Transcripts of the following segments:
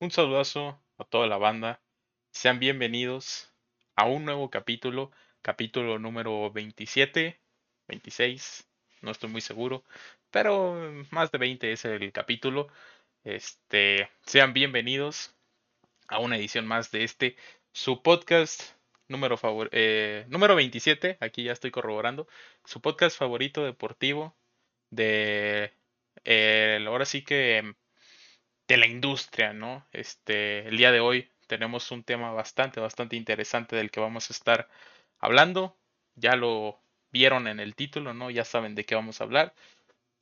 Un saludazo a toda la banda. Sean bienvenidos a un nuevo capítulo, capítulo número 27, 26, no estoy muy seguro, pero más de 20 es el capítulo. Este, sean bienvenidos a una edición más de este su podcast número favor eh, número 27, aquí ya estoy corroborando, su podcast favorito deportivo de eh, ahora sí que de la industria, ¿no? Este, el día de hoy tenemos un tema bastante, bastante interesante del que vamos a estar hablando. Ya lo vieron en el título, ¿no? Ya saben de qué vamos a hablar.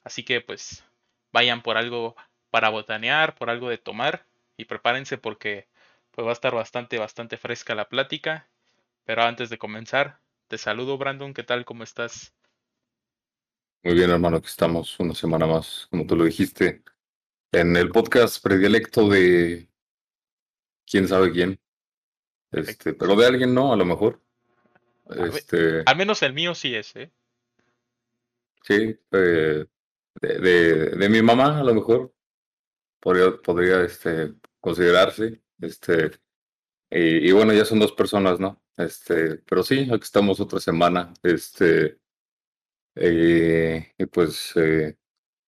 Así que pues vayan por algo para botanear, por algo de tomar y prepárense porque pues va a estar bastante, bastante fresca la plática. Pero antes de comenzar, te saludo Brandon, ¿qué tal? ¿Cómo estás? Muy bien, hermano, que estamos una semana más, como tú lo dijiste, en el podcast predilecto de quién sabe quién. Este, pero de alguien no, a lo mejor. Este, al menos el mío sí es, ¿eh? Sí, eh, de, de, mi mamá a lo mejor podría, podría este, considerarse. Este, y, bueno, ya son dos personas, ¿no? Este, pero sí, aquí estamos otra semana. Este, eh, y pues eh,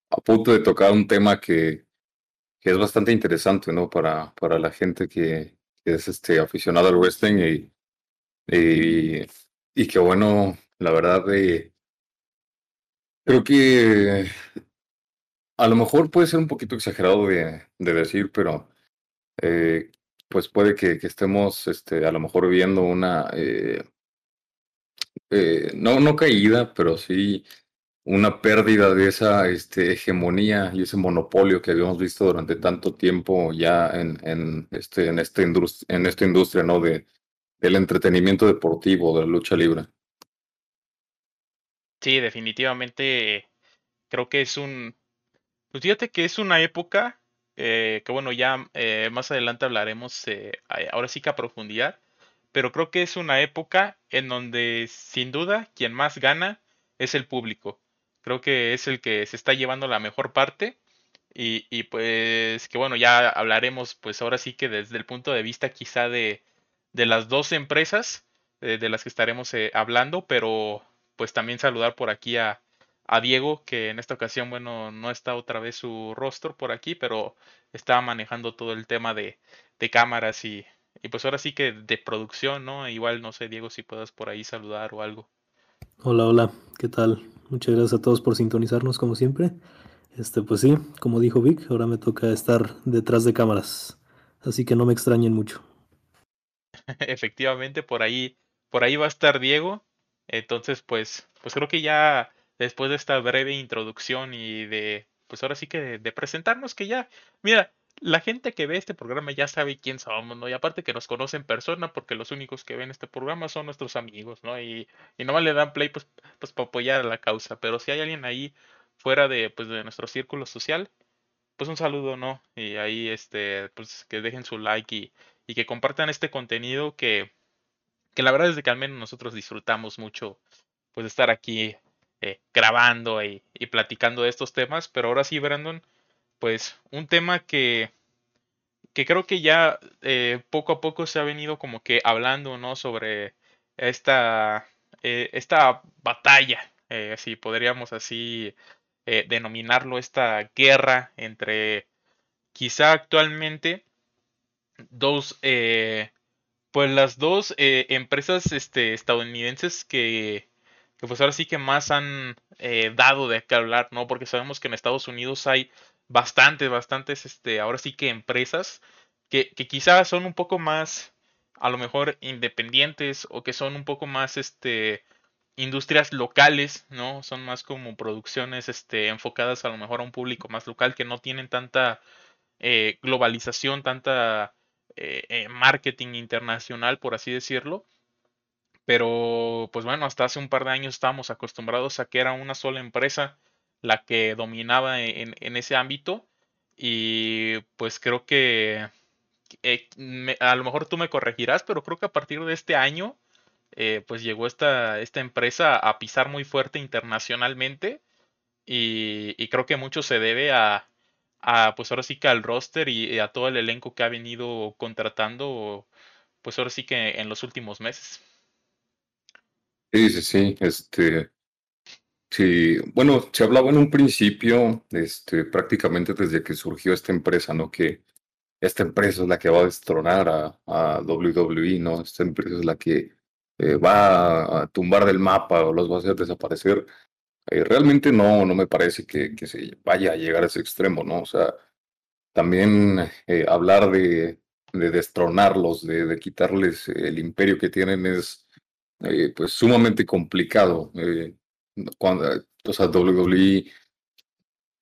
a punto de tocar un tema que, que es bastante interesante, ¿no? Para, para la gente que, es este, aficionada al wrestling y, y, y que bueno, la verdad, eh, creo que a lo mejor puede ser un poquito exagerado de, de decir, pero eh, pues puede que, que, estemos este, a lo mejor viendo una, eh, eh, no, no caída, pero sí una pérdida de esa este, hegemonía y ese monopolio que habíamos visto durante tanto tiempo ya en, en, este, en, esta, industria, en esta industria ¿no? de, del entretenimiento deportivo, de la lucha libre. Sí, definitivamente creo que es un... Pues fíjate que es una época eh, que bueno, ya eh, más adelante hablaremos eh, ahora sí que a profundidad, pero creo que es una época en donde sin duda quien más gana es el público. Creo que es el que se está llevando la mejor parte. Y, y, pues que bueno, ya hablaremos pues ahora sí que desde el punto de vista quizá de, de las dos empresas eh, de las que estaremos eh, hablando, pero pues también saludar por aquí a, a, Diego, que en esta ocasión, bueno, no está otra vez su rostro por aquí, pero estaba manejando todo el tema de, de cámaras y, y pues ahora sí que de producción, ¿no? Igual no sé, Diego, si puedas por ahí saludar o algo. Hola, hola, ¿qué tal? Muchas gracias a todos por sintonizarnos como siempre. Este, pues sí, como dijo Vic, ahora me toca estar detrás de cámaras, así que no me extrañen mucho. Efectivamente, por ahí, por ahí va a estar Diego. Entonces, pues, pues creo que ya después de esta breve introducción y de, pues ahora sí que de, de presentarnos que ya, mira, la gente que ve este programa ya sabe quién somos, ¿no? Y aparte que nos conoce en persona, porque los únicos que ven este programa son nuestros amigos, ¿no? Y, y nomás le dan play, pues, pues para apoyar a la causa. Pero si hay alguien ahí fuera de, pues, de nuestro círculo social, pues un saludo, ¿no? Y ahí, este, pues que dejen su like y, y que compartan este contenido que, que la verdad es de que al menos nosotros disfrutamos mucho, pues, estar aquí eh, grabando y, y platicando de estos temas. Pero ahora sí, Brandon pues un tema que, que creo que ya eh, poco a poco se ha venido como que hablando, ¿no? Sobre esta, eh, esta batalla, eh, si podríamos así denominarlo, esta guerra entre quizá actualmente dos, pues las dos empresas este, estadounidenses que, que pues ahora sí que más han dado de qué hablar, ¿no? Porque sabemos que en Estados Unidos hay bastantes, bastantes, este, ahora sí que empresas que, que quizás son un poco más, a lo mejor, independientes o que son un poco más, este, industrias locales, ¿no? Son más como producciones, este, enfocadas a lo mejor a un público más local que no tienen tanta eh, globalización, tanta eh, eh, marketing internacional, por así decirlo. Pero, pues bueno, hasta hace un par de años estábamos acostumbrados a que era una sola empresa la que dominaba en, en ese ámbito. Y pues creo que eh, a lo mejor tú me corregirás, pero creo que a partir de este año, eh, pues llegó esta, esta empresa a pisar muy fuerte internacionalmente. Y, y, creo que mucho se debe a, a pues ahora sí que al roster y a todo el elenco que ha venido contratando, pues ahora sí que en los últimos meses. Sí, sí, sí, este, sí, bueno, se hablaba en un principio, este, prácticamente desde que surgió esta empresa, ¿no? Que esta empresa es la que va a destronar a, a WWE, ¿no? Esta empresa es la que eh, va a tumbar del mapa o los va a hacer desaparecer. Eh, realmente no, no me parece que, que, se vaya a llegar a ese extremo, ¿no? O sea, también eh, hablar de, de destronarlos, de, de, quitarles el imperio que tienen es pues sumamente complicado. Cuando, o sea, WWE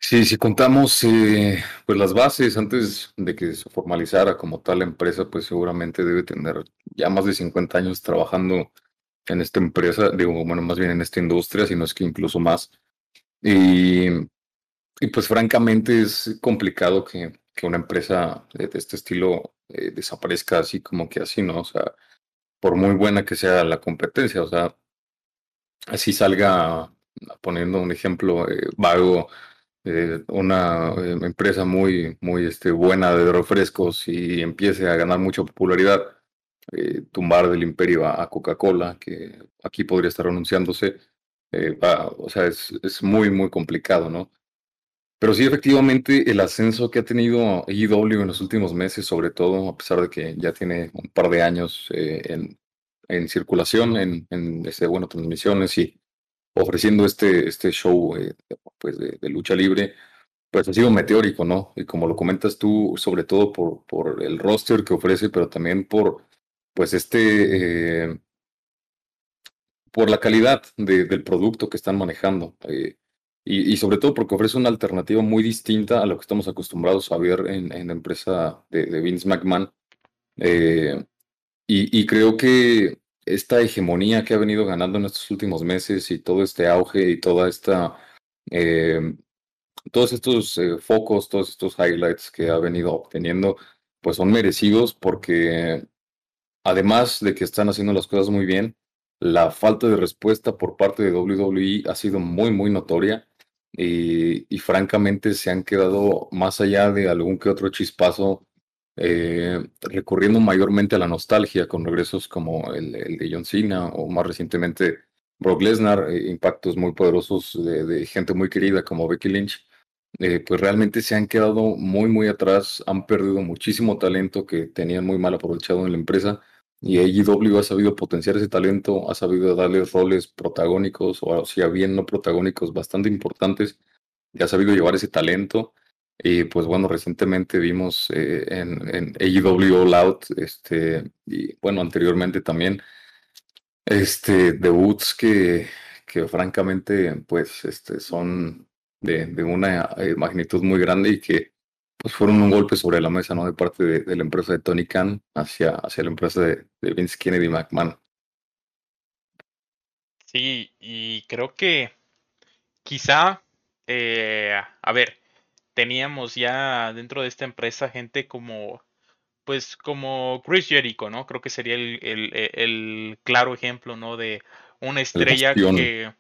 Sí, si contamos eh, pues las bases antes de que se formalizara como tal la empresa, pues seguramente debe tener ya más de 50 años trabajando en esta empresa, digo, bueno, más bien en esta industria, si no es que incluso más. Y, y pues francamente es complicado que, que una empresa de, este estilo eh, desaparezca así como que así, ¿no? O sea, por muy buena que sea la competencia, o sea, así salga, poniendo un ejemplo eh, vago, eh, una eh, empresa muy, muy este, buena de refrescos y empiece a ganar mucha popularidad, tumbar del imperio a, Coca-Cola, que aquí podría estar anunciándose, o sea, es, es, muy, muy complicado, ¿no? Pero sí, efectivamente, el ascenso que ha tenido IW en los últimos meses, sobre todo, a pesar de que ya tiene un par de años en, en circulación, en, en este, bueno, transmisiones y ofreciendo este, este show eh, pues de, lucha libre, pues ha sido meteórico, ¿no? Y como lo comentas tú, sobre todo por, por el roster que ofrece, pero también por, pues este, eh, por la calidad del producto que están manejando. Eh, y, y, sobre todo porque ofrece una alternativa muy distinta a lo que estamos acostumbrados a ver en, en la empresa de, de Vince McMahon. Y, y creo que esta hegemonía que ha venido ganando en estos últimos meses y todo este auge y toda esta, eh, todos estos eh, focos, todos estos highlights que ha venido obteniendo, pues son merecidos porque además de que están haciendo las cosas muy bien, la falta de respuesta por parte de WWE ha sido muy, muy notoria y, y francamente se han quedado más allá de algún que otro chispazo eh, recurriendo mayormente a la nostalgia con regresos como el, de John Cena o más recientemente Brock Lesnar, eh, impactos muy poderosos de, gente muy querida como Becky Lynch, eh, pues realmente se han quedado muy, muy atrás, han perdido muchísimo talento que tenían muy mal aprovechado en la empresa y AEW ha sabido potenciar ese talento, ha sabido darle roles protagónicos o si bien no protagónicos bastante importantes y ha sabido llevar ese talento y pues bueno, recientemente vimos eh, en, en AEW All Out, este, y bueno, anteriormente también, este, debuts que, que francamente pues este, son de, de una eh, magnitud muy grande y que pues fueron un golpe sobre la mesa, ¿no? De parte de, la empresa de Tony Khan hacia, hacia la empresa de, Vince Kennedy McMahon. Sí, y creo que quizá, eh, a ver, teníamos ya dentro de esta empresa gente como, pues como Chris Jericho, ¿no? Creo que sería el, el, el claro ejemplo, ¿no? De una estrella que,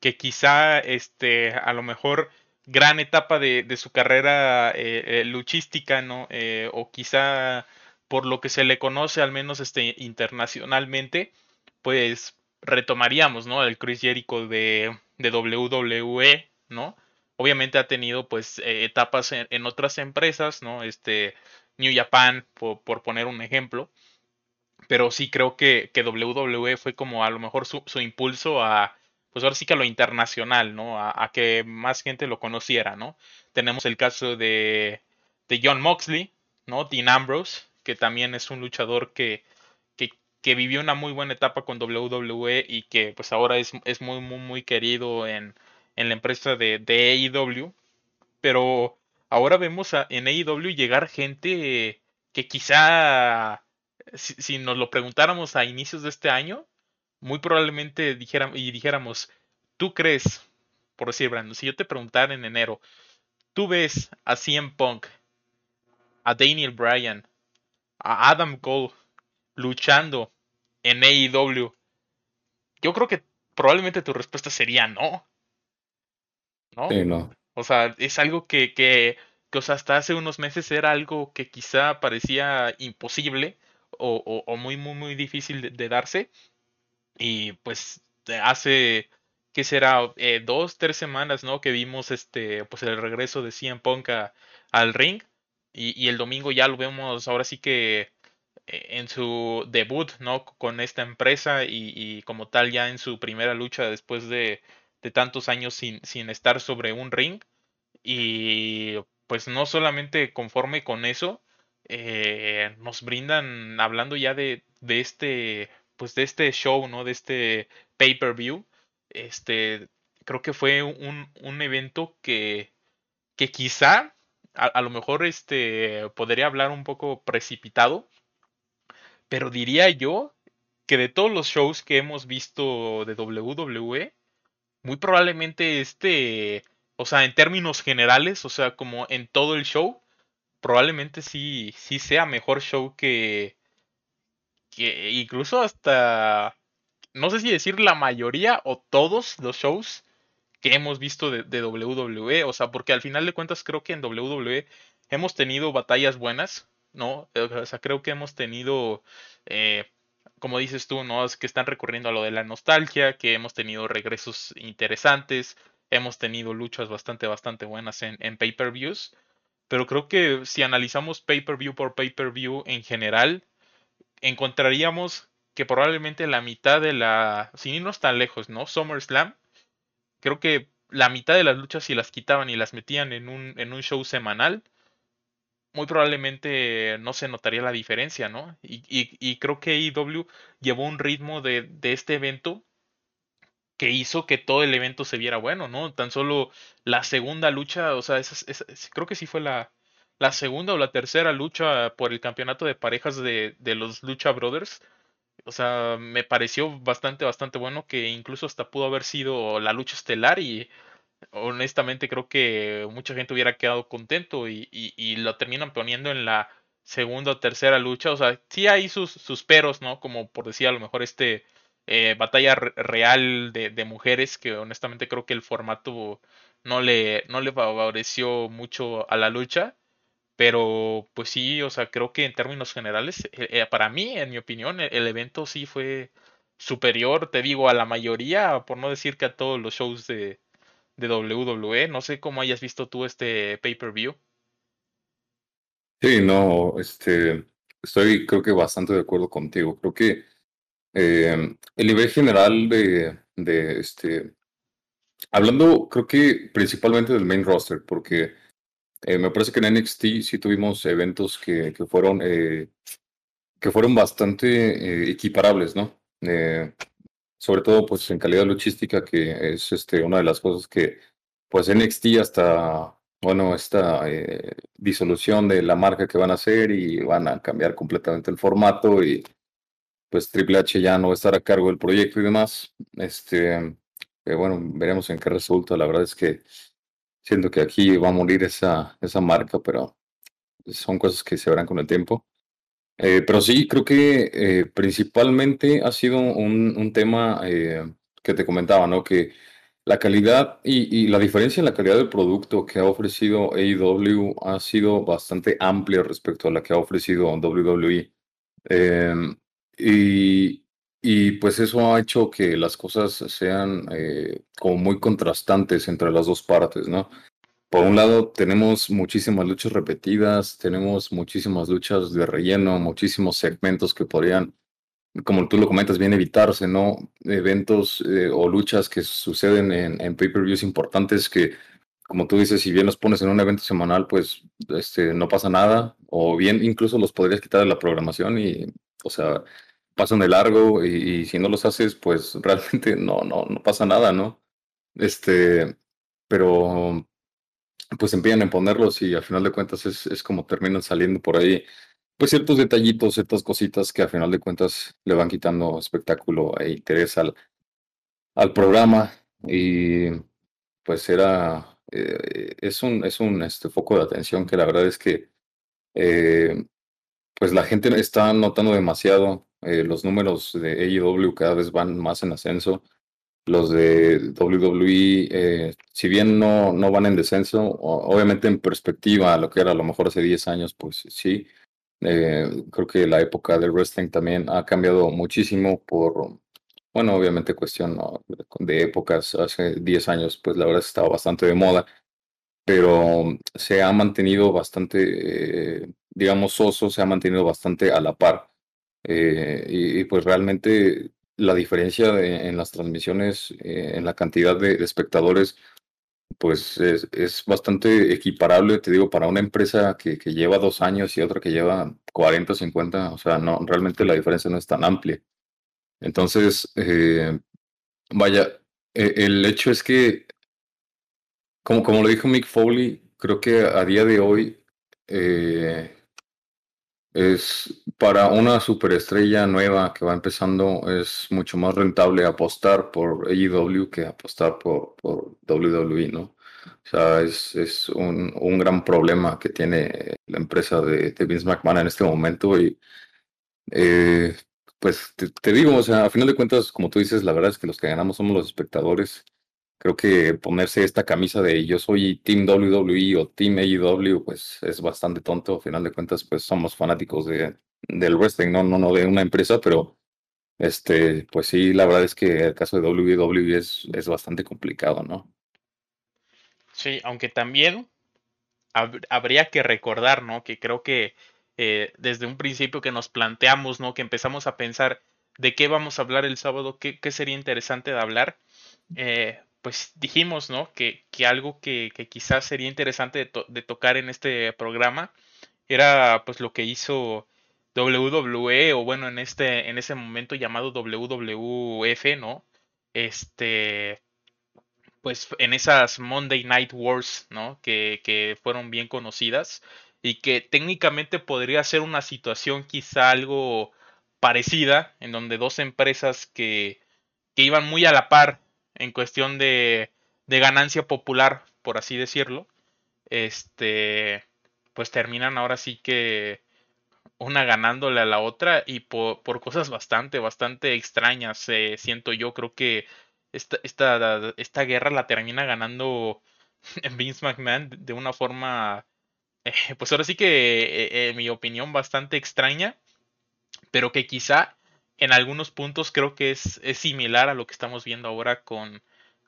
que quizá, este, a lo mejor gran etapa de, de su carrera eh, eh, luchística, ¿no? Eh, o quizá por lo que se le conoce, al menos este, internacionalmente, pues retomaríamos, ¿no? El Chris Jericho de, de WWE, ¿no? Obviamente ha tenido pues eh, etapas en, otras empresas, ¿no? Este New Japan, por, poner un ejemplo. Pero sí creo que, que, WWE fue como a lo mejor su, impulso a, pues ahora sí que a lo internacional, ¿no? A, que más gente lo conociera, ¿no? Tenemos el caso de, de John Moxley, ¿no? Dean Ambrose, que también es un luchador que, que, que, vivió una muy buena etapa con WWE y que pues ahora es, es muy, muy, muy querido en, en la empresa de, AEW, pero ahora vemos a, en AEW llegar gente que quizá, si, nos lo preguntáramos a inicios de este año, muy probablemente dijéramos, y dijéramos, ¿tú crees, por decir, Brandon, si yo te preguntara en enero, ¿tú ves a CM Punk, a Daniel Bryan, a Adam Cole luchando en AEW? Yo creo que probablemente tu respuesta sería no. ¿No? O sea, es algo que, que, que o sea, hasta hace unos meses era algo que quizá parecía imposible o, o, muy, muy, muy difícil de, darse. Y pues hace, ¿qué será? Eh, dos, tres semanas, ¿no? Que vimos este, pues el regreso de CM Punk al ring. Y, y, el domingo ya lo vemos ahora sí que eh, en su debut, ¿no? Con esta empresa y, y como tal ya en su primera lucha después de, de tantos años sin, sin estar sobre un ring. Y pues no solamente conforme con eso, eh, nos brindan, hablando ya de, de, este, pues de este show, ¿no? De este pay-per-view, este, creo que fue un, un evento que, que quizá, a, a, lo mejor, este, podría hablar un poco precipitado, pero diría yo que de todos los shows que hemos visto de WWE, muy probablemente este, o sea, en términos generales, o sea, como en todo el show, probablemente sí, sí sea mejor show que, que incluso hasta, no sé si decir la mayoría o todos los shows que hemos visto de, WWE, o sea, porque al final de cuentas creo que en WWE hemos tenido batallas buenas, ¿no? O sea, creo que hemos tenido eh, como dices tú, ¿no? Es que están recurriendo a lo de la nostalgia, que hemos tenido regresos interesantes, hemos tenido luchas bastante, bastante buenas en, en pay-per-views, pero creo que si analizamos pay-per-view por pay-per-view en general, encontraríamos que probablemente la mitad de la, sin irnos tan lejos, ¿no? SummerSlam, creo que la mitad de las luchas si las quitaban y las metían en un, en un show semanal, muy probablemente no se notaría la diferencia, ¿no? Y, creo que AEW llevó un ritmo de, de, este evento que hizo que todo el evento se viera bueno, ¿no? Tan solo la segunda lucha, o sea, esa, esa, creo que sí fue la, la segunda o la tercera lucha por el campeonato de parejas de, de los Lucha Brothers. O sea, me pareció bastante, bastante bueno que incluso hasta pudo haber sido la lucha estelar y honestamente creo que mucha gente hubiera quedado contento y, y, y, lo terminan poniendo en la segunda o tercera lucha. O sea, sí hay sus, sus peros, ¿no? Como por decir a lo mejor este eh, batalla real de, de, mujeres, que honestamente creo que el formato no le, no le favoreció mucho a la lucha. Pero pues sí, o sea, creo que en términos generales, eh, eh, para mí, en mi opinión, el, el evento sí fue superior, te digo, a la mayoría, por no decir que a todos los shows de, de WWE. No sé cómo hayas visto tú este pay-per-view. Sí, no, este, estoy creo que bastante de acuerdo contigo. Creo que eh, el nivel general de, de este, hablando creo que principalmente del main roster, porque eh, me parece que en NXT sí tuvimos eventos que, que fueron eh, que fueron bastante equiparables, ¿no? Sobre todo pues en calidad luchística, que es este, una de las cosas que pues NXT hasta, bueno, esta eh, disolución de la marca que van a hacer y van a cambiar completamente el formato y pues Triple H ya no va a estar a cargo del proyecto y demás. Este, eh, bueno, veremos en qué resulta. La verdad es que siento que aquí va a morir esa, esa marca, pero son cosas que se verán con el tiempo. Eh, pero sí, creo que eh, principalmente ha sido un, un tema eh, que te comentaba, ¿no? Que la calidad y, y, la diferencia en la calidad del producto que ha ofrecido AEW ha sido bastante amplia respecto a la que ha ofrecido WWE. Em, y, y pues eso ha hecho que las cosas sean como muy contrastantes entre las dos partes, ¿no? Por un lado, tenemos muchísimas luchas repetidas, tenemos muchísimas luchas de relleno, muchísimos segmentos que podrían, como tú lo comentas, bien evitarse, ¿no? Eventos eh, o luchas que suceden en, en pay-per-views importantes que, como tú dices, si bien los pones en un evento semanal, pues este, no pasa nada, o bien incluso los podrías quitar de la programación y, o sea, pasan de largo y, y si no los haces, pues realmente no, no, no pasa nada, ¿no? Este, pero pues empiezan a ponerlos y al final de cuentas es, es como terminan saliendo por ahí, pues ciertos detallitos, ciertas cositas que al final de cuentas le van quitando espectáculo e interés al, al programa. Y pues era, eh, es un, es un este, foco de atención que la verdad es que eh, pues la gente está notando demasiado, eh, los números de AEW cada vez van más en ascenso los de WWE, eh, si bien no, no van en descenso, obviamente en perspectiva a lo que era a lo mejor hace 10 años, pues sí. Eh, creo que la época del wrestling también ha cambiado muchísimo por, bueno, obviamente cuestión de épocas, hace 10 años, pues la verdad estaba bastante de moda, pero se ha mantenido bastante, eh, digamos, oso, se ha mantenido bastante a la par. y, pues realmente la diferencia en las transmisiones, eh, en la cantidad de, espectadores, pues es, bastante equiparable, te digo, para una empresa que, lleva dos años y otra que lleva 40 o 50, o sea, no, realmente la diferencia no es tan amplia. Entonces, eh, vaya, e, el hecho es que, como, como lo dijo Mick Foley, creo que a día de hoy, eh, es para una superestrella nueva que va empezando, es mucho más rentable apostar por AEW que apostar por, por WWE, ¿no? O sea, es, es un, un, gran problema que tiene la empresa de, de Vince McMahon en este momento y eh, pues te, te, digo, o sea, a final de cuentas, como tú dices, la verdad es que los que ganamos somos los espectadores creo que ponerse esta camisa de yo soy Team WWE o Team AEW, pues es bastante tonto. Al final de cuentas, pues somos fanáticos de, del wrestling, no, no, no de una empresa, pero este, pues sí, la verdad es que el caso de WWE es, es bastante complicado, ¿no? Sí, aunque también habría que recordar, ¿no? Que creo que eh, desde un principio que nos planteamos, ¿no? Que empezamos a pensar de qué vamos a hablar el sábado, qué, qué sería interesante de hablar. Eh, pues dijimos, ¿no? Que, que algo que, que, quizás sería interesante de, tocar en este programa era pues lo que hizo WWE o bueno en este en ese momento llamado WWF, ¿no? Este pues en esas Monday Night Wars, ¿no? Que, que fueron bien conocidas y que técnicamente podría ser una situación quizá algo parecida en donde dos empresas que, que iban muy a la par en cuestión de, de ganancia popular, por así decirlo, este, pues terminan ahora sí que una ganándole a la otra y por, por cosas bastante, bastante extrañas, eh, siento yo, creo que esta, esta, esta guerra la termina ganando Vince McMahon de una forma, eh, pues ahora sí que, eh, en mi opinión, bastante extraña, pero que quizá en algunos puntos creo que es, es similar a lo que estamos viendo ahora con,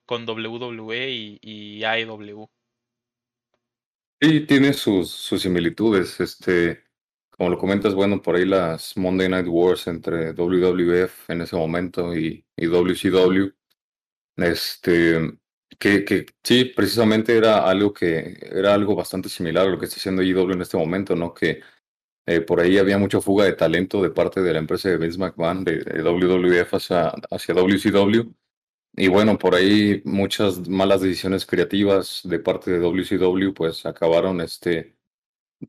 con WWE y, y AEW. Sí, tiene sus, sus similitudes. Este, como lo comentas, bueno, por ahí las Monday Night Wars entre WWF en ese momento y, y WCW. Este, que, que sí, precisamente era algo que era algo bastante similar a lo que está haciendo IW en este momento, ¿no? Que eh, por ahí había mucha fuga de talento de parte de la empresa de Vince McMahon, de, WWF hacia, hacia WCW. Y bueno, por ahí muchas malas decisiones creativas de parte de WCW pues acabaron este,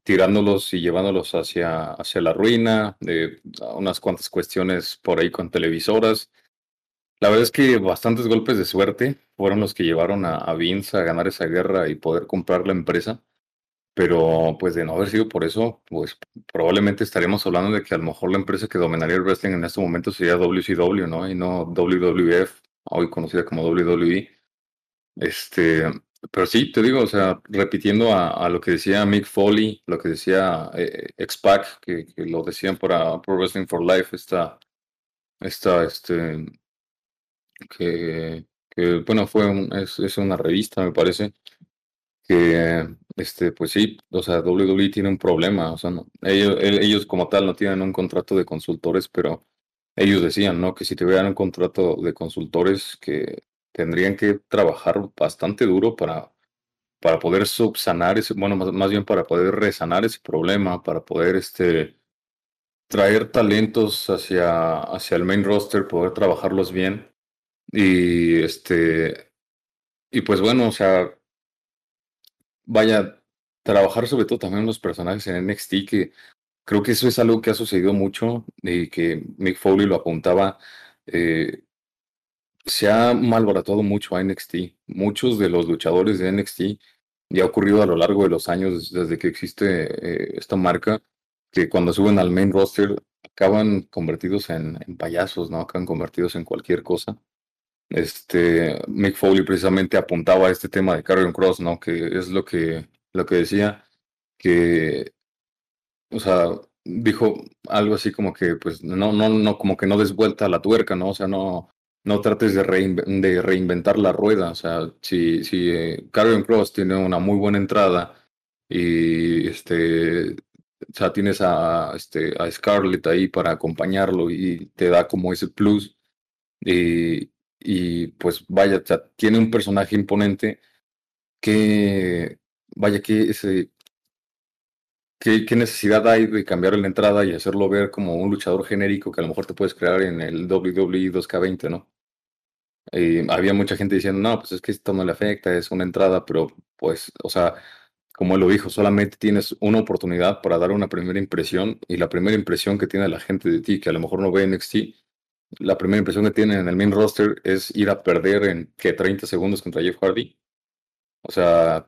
tirándolos y llevándolos hacia, hacia la ruina, de unas cuantas cuestiones por ahí con televisoras. La verdad es que bastantes golpes de suerte fueron los que llevaron a, a Vince a ganar esa guerra y poder comprar la empresa. Pero pues de no haber sido por eso, pues probablemente estaríamos hablando de que a lo mejor la empresa que dominaría el wrestling en este momento sería WCW, ¿no? Y no WWF, hoy conocida como WWE. Este, pero sí, te digo, o sea, repitiendo a, lo que decía Mick Foley, lo que decía eh, X-Pac, que, lo decían para Pro Wrestling for Life, esta, esta, este, que, que bueno, fue un, es, es una revista, me parece, que, este, pues sí, o sea, WWE tiene un problema, o sea, no, ellos, ellos como tal no tienen un contrato de consultores, pero ellos decían, ¿no? Que si tuvieran un contrato de consultores que tendrían que trabajar bastante duro para, para poder subsanar ese, bueno, más, más bien para poder resanar ese problema, para poder, este, traer talentos hacia, hacia el main roster, poder trabajarlos bien. Y este, y pues bueno, o sea, vaya, trabajar sobre todo también los personajes en NXT, que creo que eso es algo que ha sucedido mucho y que Mick Foley lo apuntaba. Eh, se ha malbaratado mucho a NXT. Muchos de los luchadores de NXT ya ha ocurrido a lo largo de los años desde que existe eh, esta marca, que cuando suben al main roster acaban convertidos en, en payasos, ¿no? Acaban convertidos en cualquier cosa. Este, Mick Foley precisamente apuntaba a este tema de Carrion Cross, ¿no? Que es lo que, lo que decía, que, o sea, dijo algo así como que, pues, no, no, no, como que no des vuelta a la tuerca, ¿no? O sea, no, no trates de, de reinventar la rueda. O sea, si, si eh, Cross tiene una muy buena entrada y este, o sea, tienes a, este, a Scarlett ahí para acompañarlo y te da como ese plus. Y, y pues vaya, o tiene un personaje imponente que, vaya, que ¿Qué, ¿Qué, necesidad hay de cambiar la entrada y hacerlo ver como un luchador genérico que a lo mejor te puedes crear en el WWE 2K20, ¿no? Y había mucha gente diciendo, no, pues es que esto no le afecta, es una entrada, pero pues, o sea, como él lo dijo, solamente tienes una oportunidad para dar una primera impresión y la primera impresión que tiene la gente de ti, que a lo mejor no ve NXT, la primera impresión que tienen en el main roster es ir a perder en que 30 segundos contra Jeff Hardy. O sea,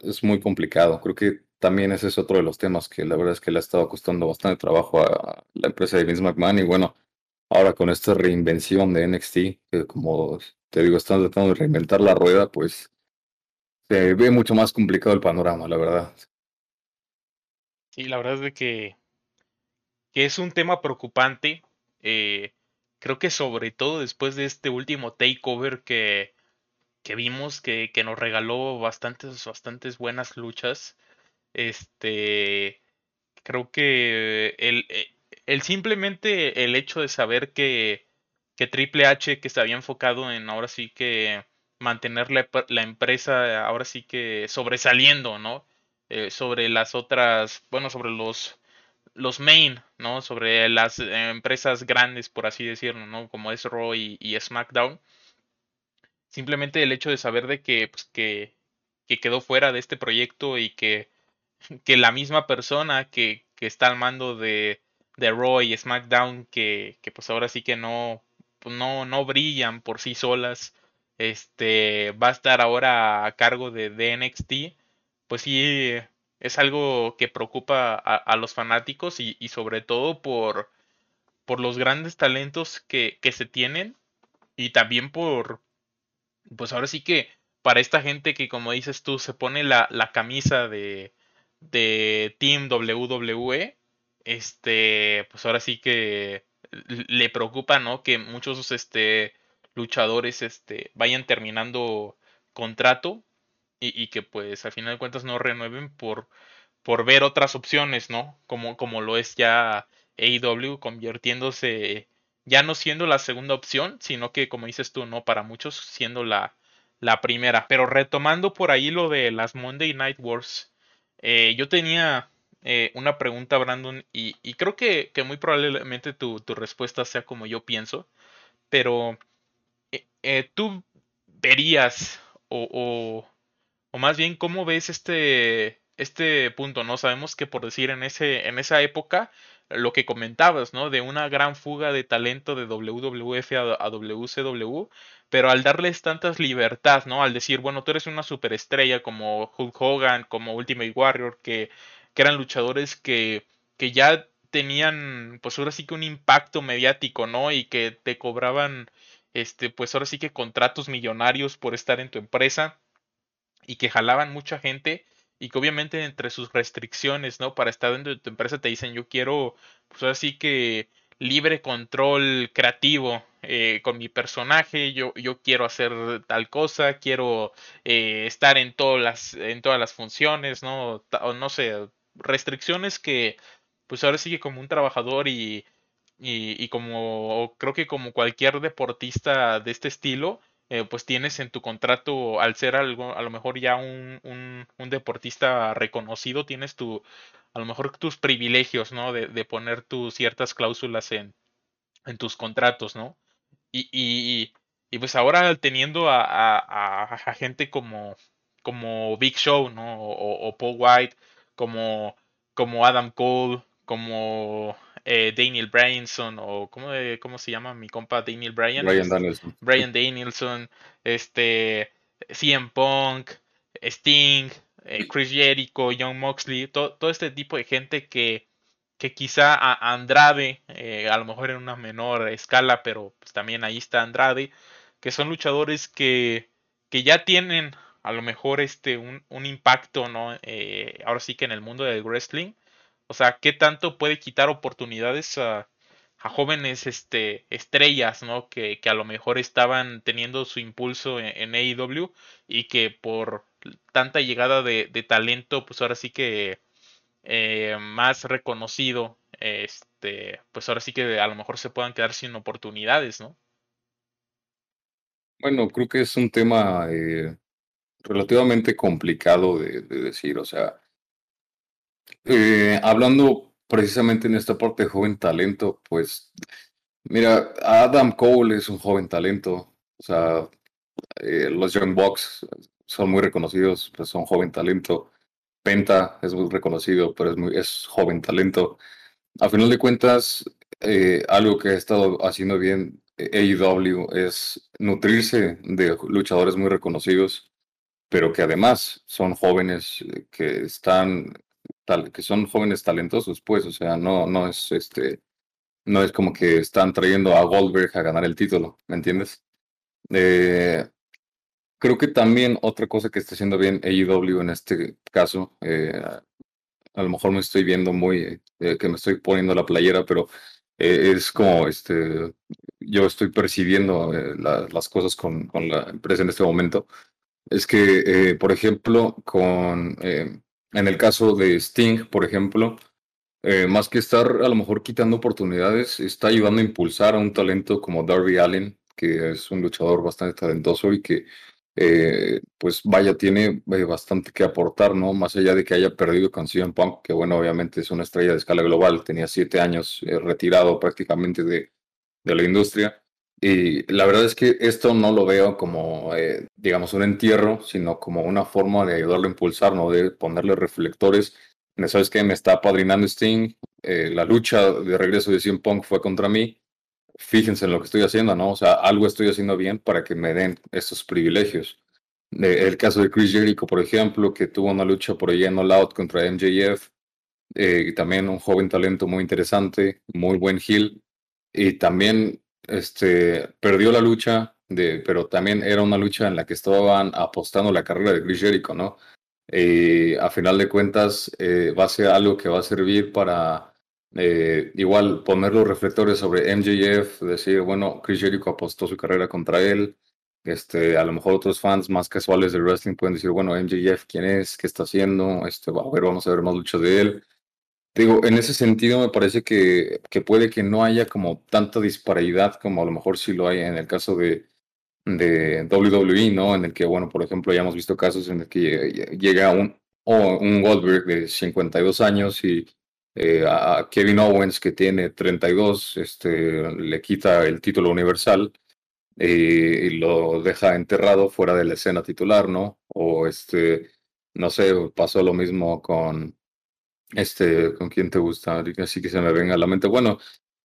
es muy complicado. Creo que también ese es otro de los temas que la verdad es que le ha estado costando bastante trabajo a la empresa de Vince McMahon y bueno, ahora con esta reinvención de NXT, que como te digo, están tratando de reinventar la rueda, pues se ve mucho más complicado el panorama, la verdad. Sí, la verdad es de que, que es un tema preocupante. Eh, creo que sobre todo después de este último takeover que, que vimos, que, que nos regaló bastantes, bastantes buenas luchas. Este, creo que el, eh, el simplemente el hecho de saber que, que Triple H, que se había enfocado en ahora sí que mantener la, empresa ahora sí que sobresaliendo, ¿no? Eh, sobre las otras, bueno, sobre los los main, ¿no? Sobre las empresas grandes, por así decirlo, ¿no? Como es Raw y, SmackDown. Simplemente el hecho de saber de que, pues, que, que quedó fuera de este proyecto y que, que la misma persona que, que está al mando de, de Raw y SmackDown que, que pues ahora sí que no, pues no, no brillan por sí solas. Este va a estar ahora a cargo de, de NXT. Pues sí, es algo que preocupa a, los fanáticos y, y, sobre todo por, por los grandes talentos que, que se tienen y también por, pues ahora sí que para esta gente que como dices tú se pone la, la camisa de, de Team WWE, este, pues ahora sí que le preocupa, ¿no? Que muchos, este, luchadores, este, vayan terminando contrato y, que pues al final de cuentas no renueven por, por ver otras opciones, ¿no? Como, como lo es ya AEW convirtiéndose, ya no siendo la segunda opción, sino que como dices tú, ¿no? Para muchos siendo la, la primera. Pero retomando por ahí lo de las Monday Night Wars, eh, yo tenía eh, una pregunta, Brandon, y, y creo que, que, muy probablemente tu, tu, respuesta sea como yo pienso, pero eh, eh, tú verías, o, o, o, más bien, ¿cómo ves este, este punto? No sabemos que por decir en, ese, en esa época, lo que comentabas, ¿no? De una gran fuga de talento de WWF a, a WCW, pero al darles tantas libertad, ¿no? Al decir, bueno, tú eres una superestrella como Hulk Hogan, como Ultimate Warrior, que que eran luchadores que, que ya tenían, pues ahora sí que un impacto mediático, ¿no? Y que te cobraban, este, pues ahora sí que contratos millonarios por estar en tu empresa y que jalaban mucha gente y que obviamente entre sus restricciones, ¿no? Para estar dentro de tu empresa te dicen yo quiero, pues ahora sí que libre control creativo eh, con mi personaje, yo, yo quiero hacer tal cosa, quiero eh, estar en todas las, en todas las funciones, ¿no? O no sé, restricciones que pues ahora sigue como un trabajador y, y, como creo que como cualquier deportista de este estilo, eh, pues tienes en tu contrato, al ser algo, a lo mejor ya un, un, deportista reconocido, tienes tu, a lo mejor tus privilegios, ¿no? De, de poner tus ciertas cláusulas en, en tus contratos, ¿no? Y, y, y pues ahora teniendo a, a, a, gente como, como Big Show, ¿no? O, o Paul White, como, como Adam Cole, como eh, Daniel Bryanson, o ¿cómo, ¿cómo se llama mi compa Daniel Bryan? Brian Danielson. Brian Danielson, este, CM Punk, Sting, eh, Chris Jericho, John Moxley, todo este tipo de gente que, que quizá a Andrade, eh, a lo mejor en una menor escala, pero pues también ahí está Andrade, que son luchadores que, que ya tienen a lo mejor este un, un impacto, ¿no? Ahora sí que en el mundo del wrestling. O sea, ¿qué tanto puede quitar oportunidades a, jóvenes este, estrellas, ¿no? Que, que, a lo mejor estaban teniendo su impulso en, AEW y que por tanta llegada de, talento, pues ahora sí que eh, más reconocido, este, pues ahora sí que a lo mejor se puedan quedar sin oportunidades, ¿no? Bueno, creo que es un tema eh, relativamente complicado de, decir, o sea, eh, hablando precisamente en esta parte de joven talento, pues mira, Adam Cole es un joven talento, o sea, eh, los Young Bucks son muy reconocidos, pues son joven talento. Penta es muy reconocido, pero es, muy, joven talento. A final de cuentas, eh, algo que ha estado haciendo bien AEW es nutrirse de luchadores muy reconocidos, pero que además son jóvenes que están que son jóvenes talentosos, pues, o sea, no, no es este, no es como que están trayendo a Goldberg a ganar el título, ¿me entiendes? Eh, creo que también otra cosa que está haciendo bien AEW en este caso, eh, a lo mejor me estoy viendo muy, eh, que me estoy poniendo la playera, pero es como, este, yo estoy percibiendo las cosas con, con, la empresa en este momento. Es que, por ejemplo, con en el caso de Sting, por ejemplo, eh, más que estar a lo mejor quitando oportunidades, está ayudando a impulsar a un talento como Darby Allen, que es un luchador bastante talentoso y que, eh, pues vaya, tiene eh, bastante que aportar, ¿no? Más allá de que haya perdido con CM Punk, que bueno, obviamente es una estrella de escala global, tenía siete años retirado prácticamente de, de la industria. Y la verdad es que esto no lo veo como, eh, digamos, un entierro, sino como una forma de ayudarlo a impulsar, ¿no? De ponerle reflectores. ¿Sabes qué? Me está padrinando Sting. Eh, la lucha de regreso de CM Punk fue contra mí. Fíjense en lo que estoy haciendo, ¿no? O sea, algo estoy haciendo bien para que me den estos privilegios. el caso de Chris Jericho, por ejemplo, que tuvo una lucha por ahí en All Out contra MJF. Eh, también un joven talento muy interesante, muy buen heel. Y también este, perdió la lucha, de, pero también era una lucha en la que estaban apostando la carrera de Chris Jericho, ¿no? Y a final de cuentas eh, va a ser algo que va a servir para eh, igual poner los reflectores sobre MJF, decir, bueno, Chris Jericho apostó su carrera contra él. Este, a lo mejor otros fans más casuales del wrestling pueden decir, bueno, MJF, ¿quién es? ¿Qué está haciendo? Este, a ver, vamos a ver más luchas de él. Digo, en ese sentido me parece que, que puede que no haya como tanta disparidad como a lo mejor sí lo hay en el caso de, WWE, ¿no? En el que, bueno, por ejemplo, ya hemos visto casos en el que llega un, un Goldberg de 52 años y eh, a Kevin Owens, que tiene 32, este, le quita el título universal eh, y lo deja enterrado fuera de la escena titular, ¿no? O este, no sé, pasó lo mismo con este, ¿con quién te gusta? Así que se me venga a la mente. Bueno,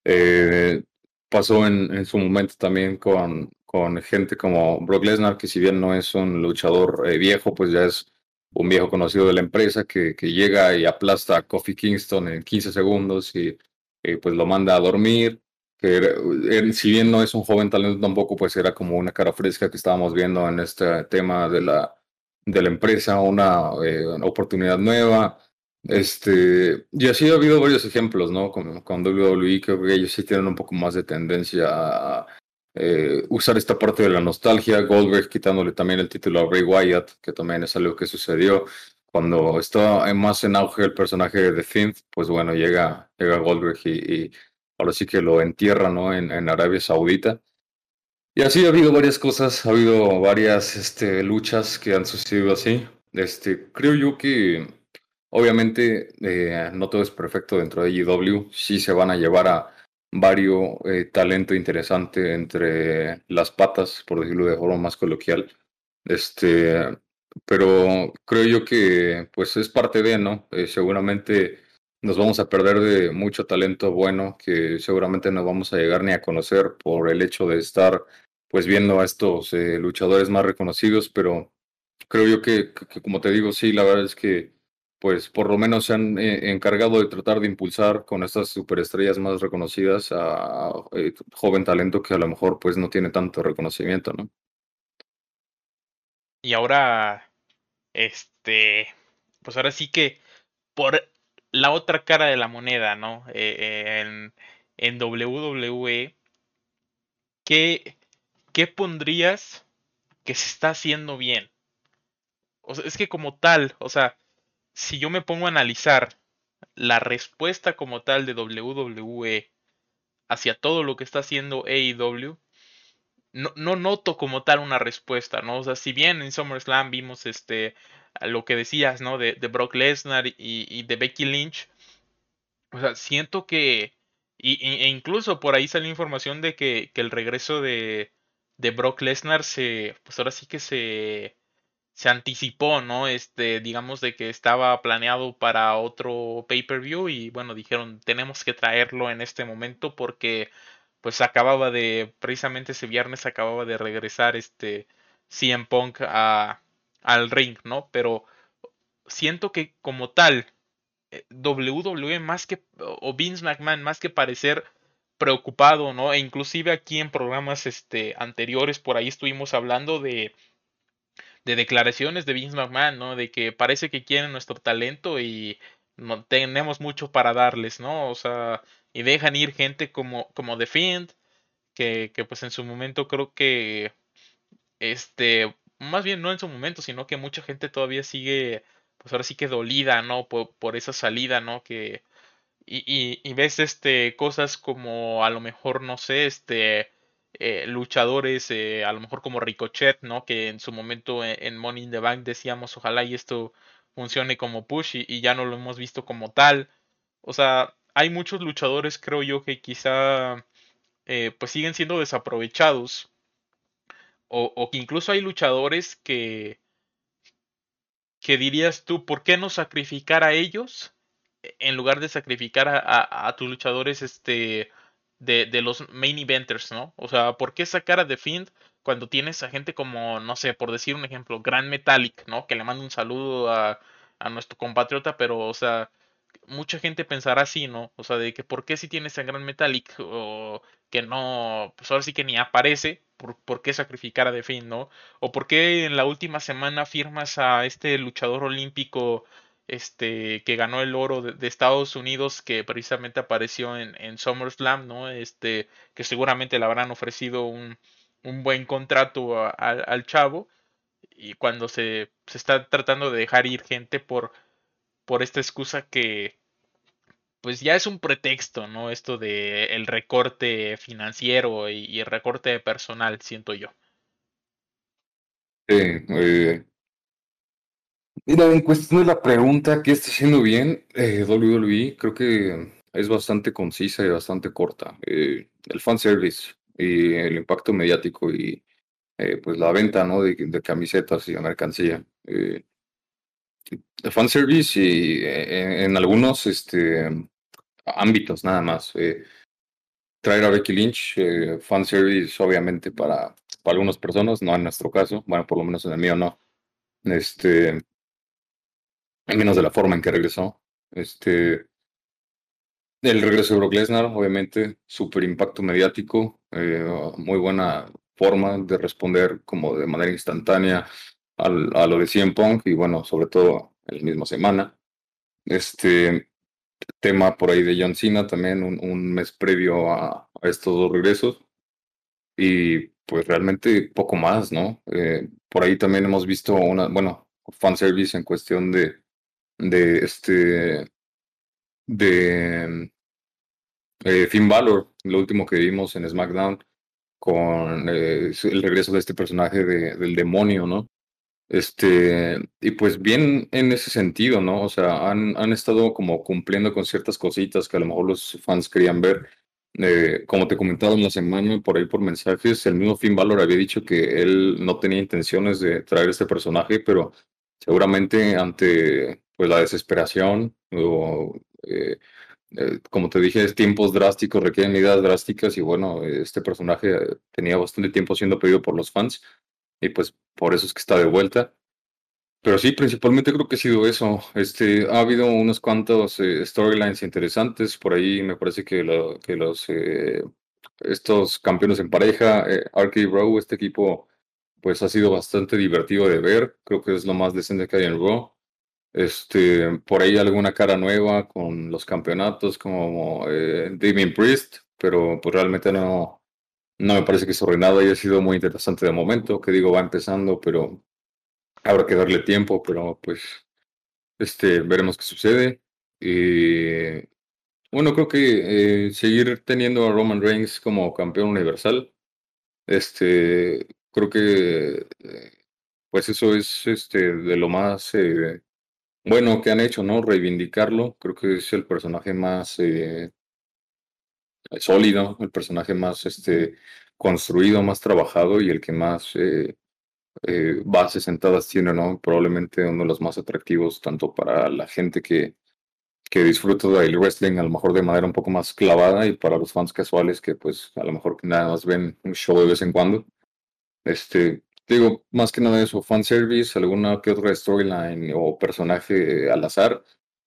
eh, pasó en, su momento también con, con gente como Brock Lesnar, que si bien no es un luchador eh, viejo, pues ya es un viejo conocido de la empresa que, llega y aplasta a Kofi Kingston en 15 segundos y, pues lo manda a dormir. Que si bien no es un joven talento tampoco, pues era como una cara fresca que estábamos viendo en este tema de la, de la empresa, una, eh, una oportunidad nueva este, y así ha habido varios ejemplos, ¿no? Con, con WWE, creo que ellos sí tienen un poco más de tendencia a eh, usar esta parte de la nostalgia. Goldberg quitándole también el título a Bray Wyatt, que también es algo que sucedió. Cuando estaba más en auge el personaje de The Fiend, pues bueno, llega, llega Goldberg y, ahora sí que lo entierra, ¿no? En, en Arabia Saudita. Y así ha habido varias cosas, ha habido varias este, luchas que han sucedido así. Este, creo yo que Obviamente, eh, no todo es perfecto dentro de AEW. Sí se van a llevar a varios eh, talento interesante entre las patas, por decirlo de forma más coloquial. Este, pero creo yo que pues es parte de, ¿no? Eh, seguramente nos vamos a perder de mucho talento bueno que seguramente no vamos a llegar ni a conocer por el hecho de estar pues viendo a estos luchadores más reconocidos, pero creo yo que, como te digo, sí, la verdad es que pues por lo menos se han eh, encargado de tratar de impulsar con estas superestrellas más reconocidas a, eh, joven talento que a lo mejor pues no tiene tanto reconocimiento, ¿no? Y ahora, este, pues ahora sí que por la otra cara de la moneda, ¿no? Eh, en, en WWE, ¿qué, ¿qué pondrías que se está haciendo bien? O es que como tal, o sea, si yo me pongo a analizar la respuesta como tal de WWE hacia todo lo que está haciendo AEW, no, no, noto como tal una respuesta, ¿no? O sea, si bien en SummerSlam vimos este lo que decías, ¿no? De, de Brock Lesnar y, y, de Becky Lynch, o sea, siento que, y, e incluso por ahí salió información de que, que el regreso de, de Brock Lesnar se, pues ahora sí que se, se anticipó, ¿no? Este, digamos de que estaba planeado para otro pay-per-view y bueno, dijeron, tenemos que traerlo en este momento porque pues acababa de, precisamente ese viernes acababa de regresar este CM Punk a, al ring, ¿no? Pero siento que como tal, eh, WWE más que, o Vince McMahon más que parecer preocupado, ¿no? E inclusive aquí en programas este, anteriores por ahí estuvimos hablando de de declaraciones de Vince McMahon, ¿no? De que parece que quieren nuestro talento y no tenemos mucho para darles, ¿no? O sea, y dejan ir gente como, como The Fiend, que, que pues en su momento creo que, este, más bien no en su momento, sino que mucha gente todavía sigue, pues ahora sí que dolida, ¿no? Por, por esa salida, ¿no? Que, y, y, y ves, este, cosas como a lo mejor, no sé, este, eh, luchadores, eh, a lo mejor como Ricochet, ¿no? Que en su momento eh, en Money in the Bank decíamos, ojalá y esto funcione como push y, ya no lo hemos visto como tal. O sea, hay muchos luchadores, creo yo, que quizá pues siguen siendo desaprovechados. O, que incluso hay luchadores que, que dirías tú, ¿por qué no sacrificar a ellos en lugar de sacrificar a, a, a tus luchadores este de, de, los main eventers, ¿no? O sea, ¿por qué sacar a The Fiend cuando tienes a gente como, no sé, por decir un ejemplo, Grand Metallic, ¿no? Que le manda un saludo a, a nuestro compatriota, pero, o sea, mucha gente pensará así, ¿no? O sea, de que por qué si tienes a Grand Metallic o que no, pues ahora sí que ni aparece, ¿por, por qué sacrificar a The Fiend, ¿no? O por qué en la última semana firmas a este luchador olímpico este, que ganó el oro de, Estados Unidos, que precisamente apareció en, en, SummerSlam, ¿no? Este, que seguramente le habrán ofrecido un, un buen contrato al chavo. Y cuando se, se, está tratando de dejar ir gente por, por esta excusa que, pues ya es un pretexto, ¿no? Esto de el recorte financiero y, el recorte personal, siento yo. Sí, eh, Mira, en cuestión de la pregunta, ¿qué está haciendo bien? Eh, WWE creo que es bastante concisa y bastante corta. Eh, el fanservice y el impacto mediático y eh, pues la venta ¿no? de, camisetas y de mercancía. Eh, el fanservice y en, algunos este, ámbitos nada más. traer a Becky Lynch, fanservice obviamente para, para algunas personas, no en nuestro caso, bueno, por lo menos en el mío no. Este, menos de la forma en que regresó. Este, el regreso de Brock Lesnar, obviamente, súper impacto mediático, eh, muy buena forma de responder como de manera instantánea a lo de CM Punk y bueno, sobre todo en la misma semana. Este tema por ahí de John Cena también un, un mes previo a, a, estos dos regresos y pues realmente poco más, ¿no? Eh, por ahí también hemos visto una, bueno, fanservice en cuestión de de este de eh, Finn Balor, lo último que vimos en SmackDown, con eh, el regreso de este personaje de, del demonio, ¿no? Este, y pues bien en ese sentido, ¿no? O sea, han, han estado como cumpliendo con ciertas cositas que a lo mejor los fans querían ver. Eh, como te comentaba en la semana, por ahí por mensajes, el mismo Finn Balor había dicho que él no tenía intenciones de traer este personaje, pero seguramente ante pues la desesperación o eh, eh, como te dije, tiempos drásticos requieren medidas drásticas y bueno, este personaje tenía bastante tiempo siendo pedido por los fans y pues por eso es que está de vuelta. Pero sí, principalmente creo que ha sido eso. Este, ha habido unos cuantos eh, storylines interesantes. Por ahí me parece que, lo, que los estos campeones en pareja, eh, Arcade Row, este equipo, pues ha sido bastante divertido de ver. Creo que es lo más decente que hay en Raw. Este, por ahí alguna cara nueva con los campeonatos como eh, Priest, pero pues realmente no, no me parece que su reinado haya sido muy interesante de momento. Que digo, va empezando, pero habrá que darle tiempo, pero pues este, veremos qué sucede. Y bueno, creo que eh, seguir teniendo a Roman Reigns como campeón universal, este, creo que eh, pues eso es este de lo más eh, bueno que han hecho, ¿no? Reivindicarlo. Creo que es el personaje más sólido, el personaje más este construido, más trabajado y el que más bases sentadas tiene, ¿no? Probablemente uno de los más atractivos tanto para la gente que que disfruto del wrestling a lo mejor de manera un poco más clavada y para los fans casuales que pues a lo mejor nada más ven un show de vez en cuando. Este, digo, más que nada eso, fanservice, alguna que otra storyline o personaje al azar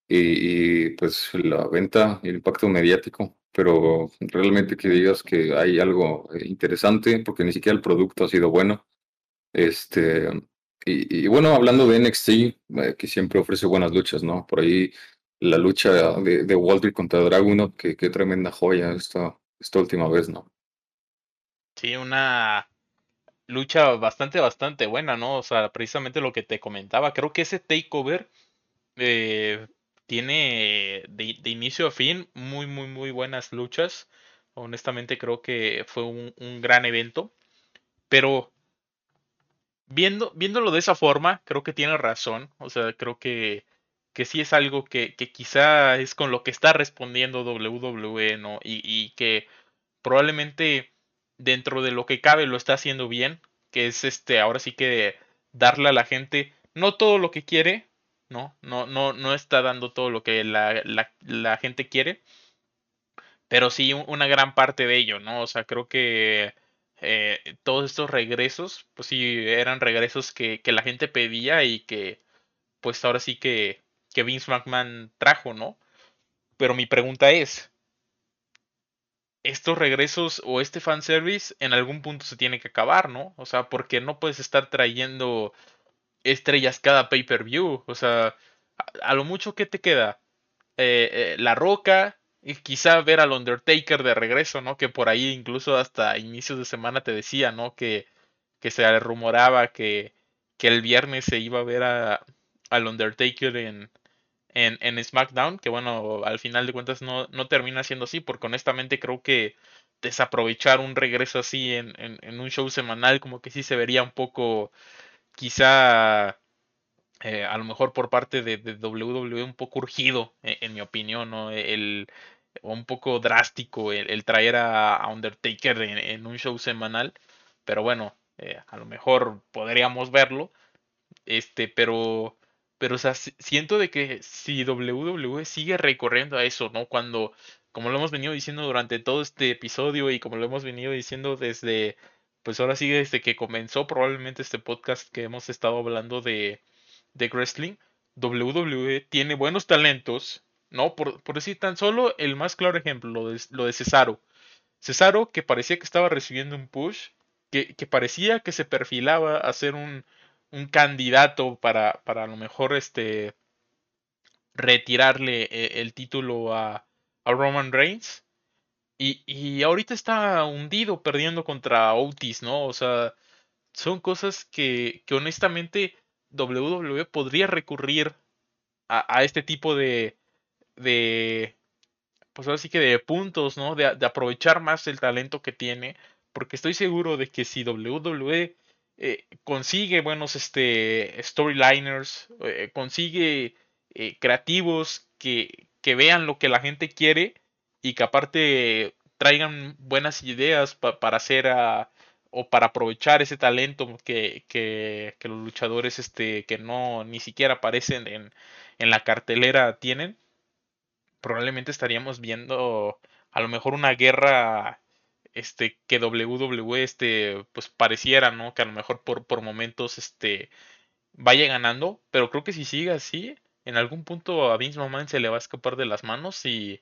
y, pues la venta el impacto mediático, pero realmente que digas que hay algo interesante porque ni siquiera el producto ha sido bueno. Este, y, y bueno, hablando de NXT, eh, que siempre ofrece buenas luchas, ¿no? Por ahí la lucha de, de Walter contra Dragunov, que qué tremenda joya esta, esta última vez, ¿no? Sí, una lucha bastante, bastante buena, ¿no? O sea, precisamente lo que te comentaba. Creo que ese takeover eh, tiene de, inicio a fin muy, muy, muy buenas luchas. Honestamente creo que fue un, un gran evento. Pero viendo, viéndolo de esa forma, creo que tiene razón. O sea, creo que que sí es algo que, que, quizá es con lo que está respondiendo WWE, ¿no? Y, y, que probablemente dentro de lo que cabe lo está haciendo bien, que es este, ahora sí que darle a la gente no todo lo que quiere, ¿no? No, no, no está dando todo lo que la, la, la gente quiere, pero sí una gran parte de ello, ¿no? O sea, creo que eh, todos estos regresos, pues sí, eran regresos que, que la gente pedía y que, pues ahora sí que que Vince McMahon trajo, ¿no? Pero mi pregunta es, estos regresos o este fanservice en algún punto se tiene que acabar, ¿no? O sea, porque no puedes estar trayendo estrellas cada pay-per-view. O sea, a, lo mucho que te queda eh, eh, La Roca y quizá ver al Undertaker de regreso, ¿no? Que por ahí incluso hasta inicios de semana te decía, ¿no? Que, que se rumoraba que, que el viernes se iba a ver a, al Undertaker en, en, en SmackDown, que bueno, al final de cuentas no, no termina siendo así, porque honestamente creo que desaprovechar un regreso así en, en, un show semanal como que sí se vería un poco quizá eh, a lo mejor por parte de, de WWE un poco urgido e, en, mi opinión ¿no? el un poco drástico el, traer a, Undertaker en, un show semanal pero bueno eh, a lo mejor podríamos verlo este pero pero, o sea, siento de que si WWE sigue recorriendo a eso, ¿no? Cuando, como lo hemos venido diciendo durante todo este episodio y como lo hemos venido diciendo desde, pues ahora sí, desde que comenzó probablemente este podcast que hemos estado hablando de, de wrestling, WWE tiene buenos talentos, ¿no? Por, por decir tan solo el más claro ejemplo, lo de, lo de Cesaro. Cesaro que parecía que estaba recibiendo un push, que, que parecía que se perfilaba a ser un un candidato para, para a lo mejor este retirarle eh, el título a, a Roman Reigns. Y, y, ahorita está hundido perdiendo contra Otis, ¿no? O sea, son cosas que, que honestamente WWE podría recurrir a, a, este tipo de, de, pues ahora sí que de puntos, ¿no? De, de aprovechar más el talento que tiene, porque estoy seguro de que si WWE eh, consigue buenos este, storyliners, eh, consigue eh, creativos que, que, vean lo que la gente quiere y que aparte traigan buenas ideas para hacer o para aprovechar ese talento que, que, que, los luchadores este, que no ni siquiera aparecen en, en la cartelera tienen, probablemente estaríamos viendo a lo mejor una guerra este, que WWE, este, pues pareciera, ¿no? Que a lo mejor por, por momentos, este, vaya ganando, pero creo que si sigue así, en algún punto a Vince McMahon se le va a escapar de las manos y,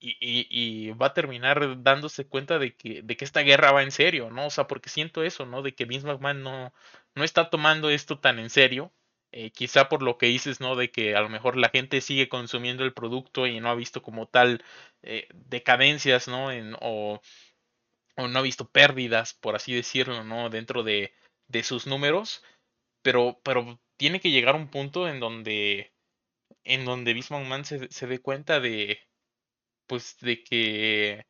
y, y, va a terminar dándose cuenta de que, de que esta guerra va en serio, ¿no? O sea, porque siento eso, ¿no? De que Vince McMahon no, no está tomando esto tan en serio. Eh, quizá por lo que dices, ¿no? De que a lo mejor la gente sigue consumiendo el producto y no ha visto como tal eh, decadencias, ¿no? En, o, no ha visto pérdidas, por así decirlo, ¿no? Dentro de, de sus números. Pero, pero tiene que llegar un punto en donde en donde Vince McMahon se, se dé cuenta de pues de que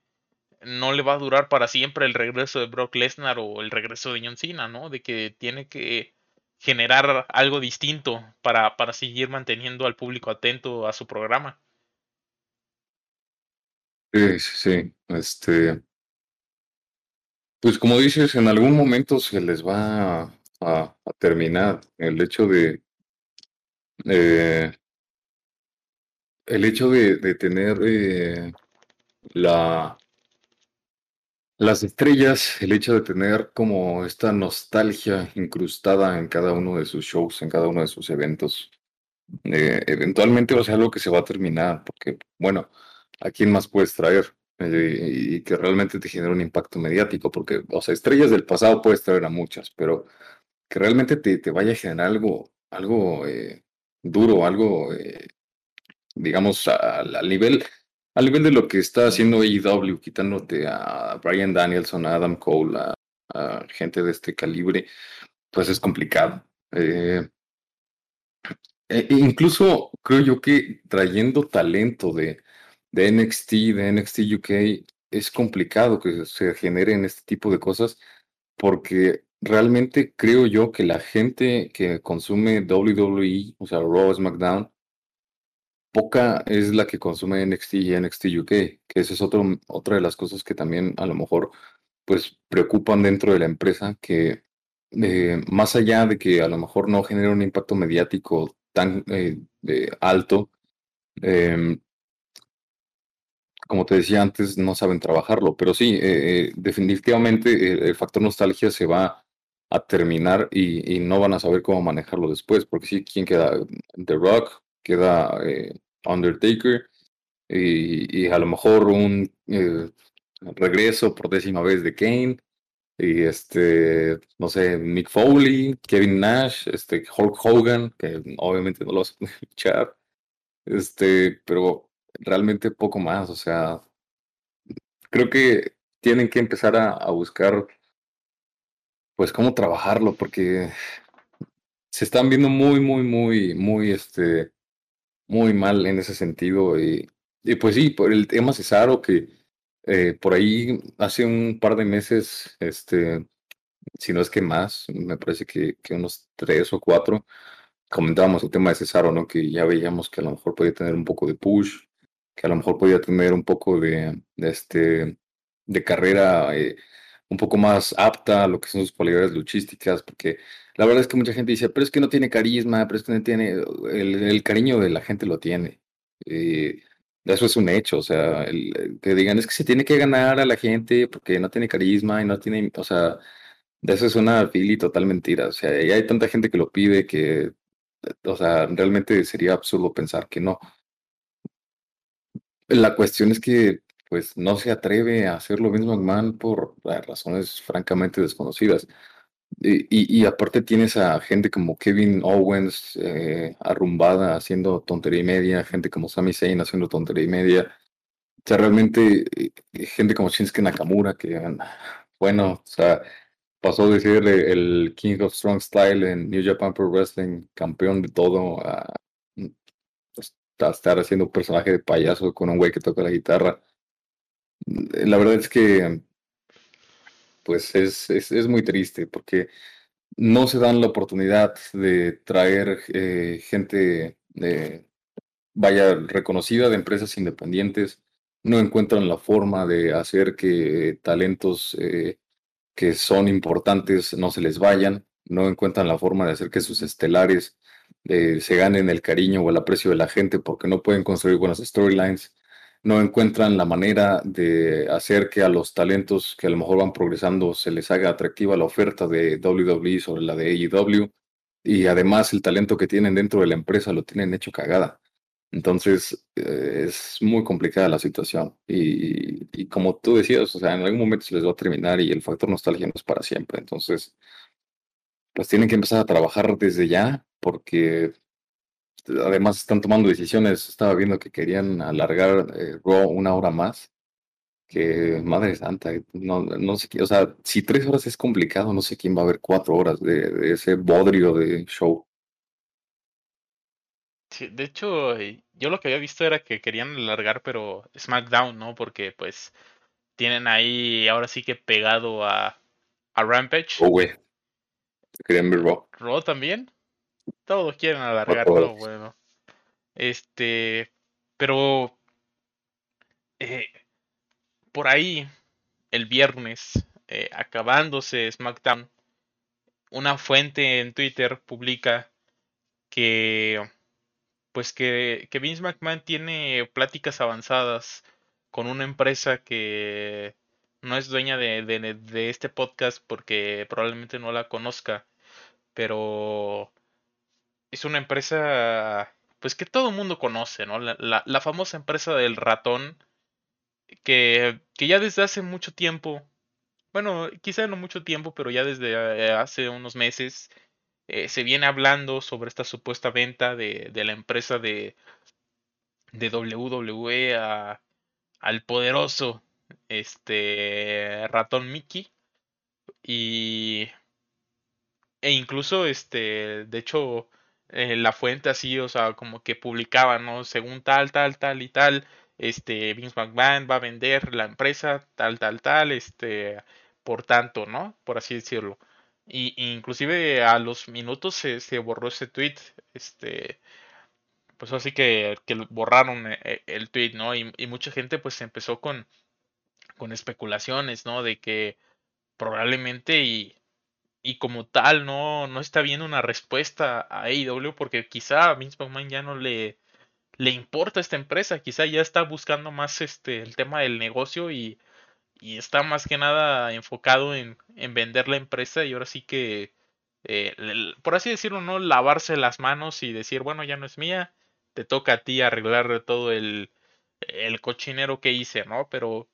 no le va a durar para siempre el regreso de Brock Lesnar o el regreso de John Cena, ¿no? De que tiene que generar algo distinto para, para seguir manteniendo al público atento a su programa. Sí, sí. Este, pues como dices, en algún momento se les va a, terminar el hecho de eh, el hecho de, de tener eh, la, las estrellas, el hecho de tener como esta nostalgia incrustada en cada uno de sus shows, en cada uno de sus eventos, eh, eventualmente va a ser algo que se va a terminar, porque, bueno, ¿a quién más puedes traer? Eh, y que realmente te genere un impacto mediático, porque, o sea, estrellas del pasado puedes traer a muchas, pero que realmente te, te vaya a generar algo, algo eh, duro, algo, digamos, al nivel al nivel de lo que está haciendo AEW, quitándote a Brian Danielson, a Adam Cole, a, gente de este calibre, pues es complicado. Eh, e, e incluso creo yo que trayendo talento de, de NXT, de NXT UK, es complicado que se generen este tipo de cosas porque realmente creo yo que la gente que consume WWE, o sea, Raw, SmackDown, poca es la que consume NXT y NXT UK, que esa es otro, otra de las cosas que también a lo mejor pues preocupan dentro de la empresa, que eh, más allá de que a lo mejor no genera un impacto mediático tan eh, alto, em, como te decía antes, no saben trabajarlo, pero sí, eh, definitivamente el factor nostalgia se va a terminar y, no van a saber cómo manejarlo después, porque sí, ¿quién queda? The Rock, queda eh, Undertaker y, a lo mejor un eh, regreso por décima vez de Kane y este, no sé, Mick Foley, Kevin Nash, este, Hulk Hogan, que obviamente no lo vas a escuchar, este, pero realmente poco más, o sea, creo que tienen que empezar a, buscar pues cómo trabajarlo, porque se están viendo muy, muy, muy, muy, este, muy mal en ese sentido. Y, y pues sí, por el tema Cesaro, que eh, por ahí hace un par de meses, este, si no es que más, me parece que, que unos tres o cuatro, comentábamos el tema de Cesaro, ¿no? Que ya veíamos que a lo mejor podía tener un poco de push, que a lo mejor podía tener un poco de, este, de carrera eh, un poco más apta a lo que son sus cualidades luchísticas, porque la verdad es que mucha gente dice, pero es que no tiene carisma, pero es que no tiene, el, cariño de la gente lo tiene. Eh, eso es un hecho, o sea, el, que digan es que se tiene que ganar a la gente porque no tiene carisma y no tiene, o sea, de eso es una fili total mentira, o sea, hay tanta gente que lo pide que, o sea, realmente sería absurdo pensar que no. La cuestión es que pues no se atreve a hacer lo mismo McMahon por razones francamente desconocidas. Y, y, aparte tienes a gente como Kevin Owens eh, arrumbada haciendo tontería y media, gente como Sami Zayn haciendo tontería y media. O sea, realmente eh, gente como Shinsuke Nakamura, que, bueno, o sea, pasó de ser el King of Strong Style en New Japan Pro Wrestling, campeón de todo, a, estar haciendo un personaje de payaso con un güey que toca la guitarra. La verdad es que, pues es, es, muy triste porque no se dan la oportunidad de traer eh, gente, vaya, reconocida de empresas independientes, no encuentran la forma de hacer que talentos eh, que son importantes no se les vayan, no encuentran la forma de hacer que sus estelares se ganen el cariño o el aprecio de la gente porque no pueden construir buenas storylines no encuentran la manera de hacer que a los talentos que a lo mejor van progresando se les haga atractiva la oferta de WWE sobre la de AEW. y además el talento que tienen dentro de la empresa lo tienen hecho cagada. Entonces, eh, es muy complicada la situación. Y, y, como tú decías, o sea, en algún momento se les va a terminar y el factor nostalgia no es para siempre. Entonces, pues tienen que empezar a trabajar desde ya, porque además están tomando decisiones. Estaba viendo que querían alargar eh, Raw una hora más. Que madre santa, no, no sé qué, o sea, si tres horas es complicado, no sé quién va a ver cuatro horas de, de ese bodrio de show. Sí, de hecho, eh, yo lo que había visto era que querían alargar, pero SmackDown, ¿no? Porque pues tienen ahí ahora sí que pegado a, a Rampage. Oh, güey. Querían ver Raw. Raw también. Todos quieren alargar, pero bueno. Este, pero eh, por ahí, el viernes, eh, acabándose SmackDown, una fuente en Twitter publica que pues que, que Vince McMahon tiene pláticas avanzadas con una empresa que no es dueña de, de, este podcast porque probablemente no la conozca, pero es una empresa pues que todo el mundo conoce, ¿no? La, la, famosa empresa del ratón que, que ya desde hace mucho tiempo, bueno, quizá no mucho tiempo, pero ya desde eh, hace unos meses eh, se viene hablando sobre esta supuesta venta de, de la empresa de, de WWE a, al poderoso este ratón Mickey y e incluso este de hecho eh, la fuente así o sea como que publicaba no según tal tal tal y tal este Vince McMahon va a vender la empresa tal tal tal este por tanto no por así decirlo. Y inclusive a los minutos se, se borró ese tweet este pues así que, que borraron eh, el tweet no y, y mucha gente pues empezó con con especulaciones no de que probablemente y y como tal no, no está viendo una respuesta a AEW porque quizá a Vince McMahon ya no le, le importa esta empresa, quizá ya está buscando más este el tema del negocio y, y está más que nada enfocado en, en, vender la empresa y ahora sí que eh, por así decirlo no lavarse las manos y decir bueno ya no es mía te toca a ti arreglar todo el, el cochinero que hice no pero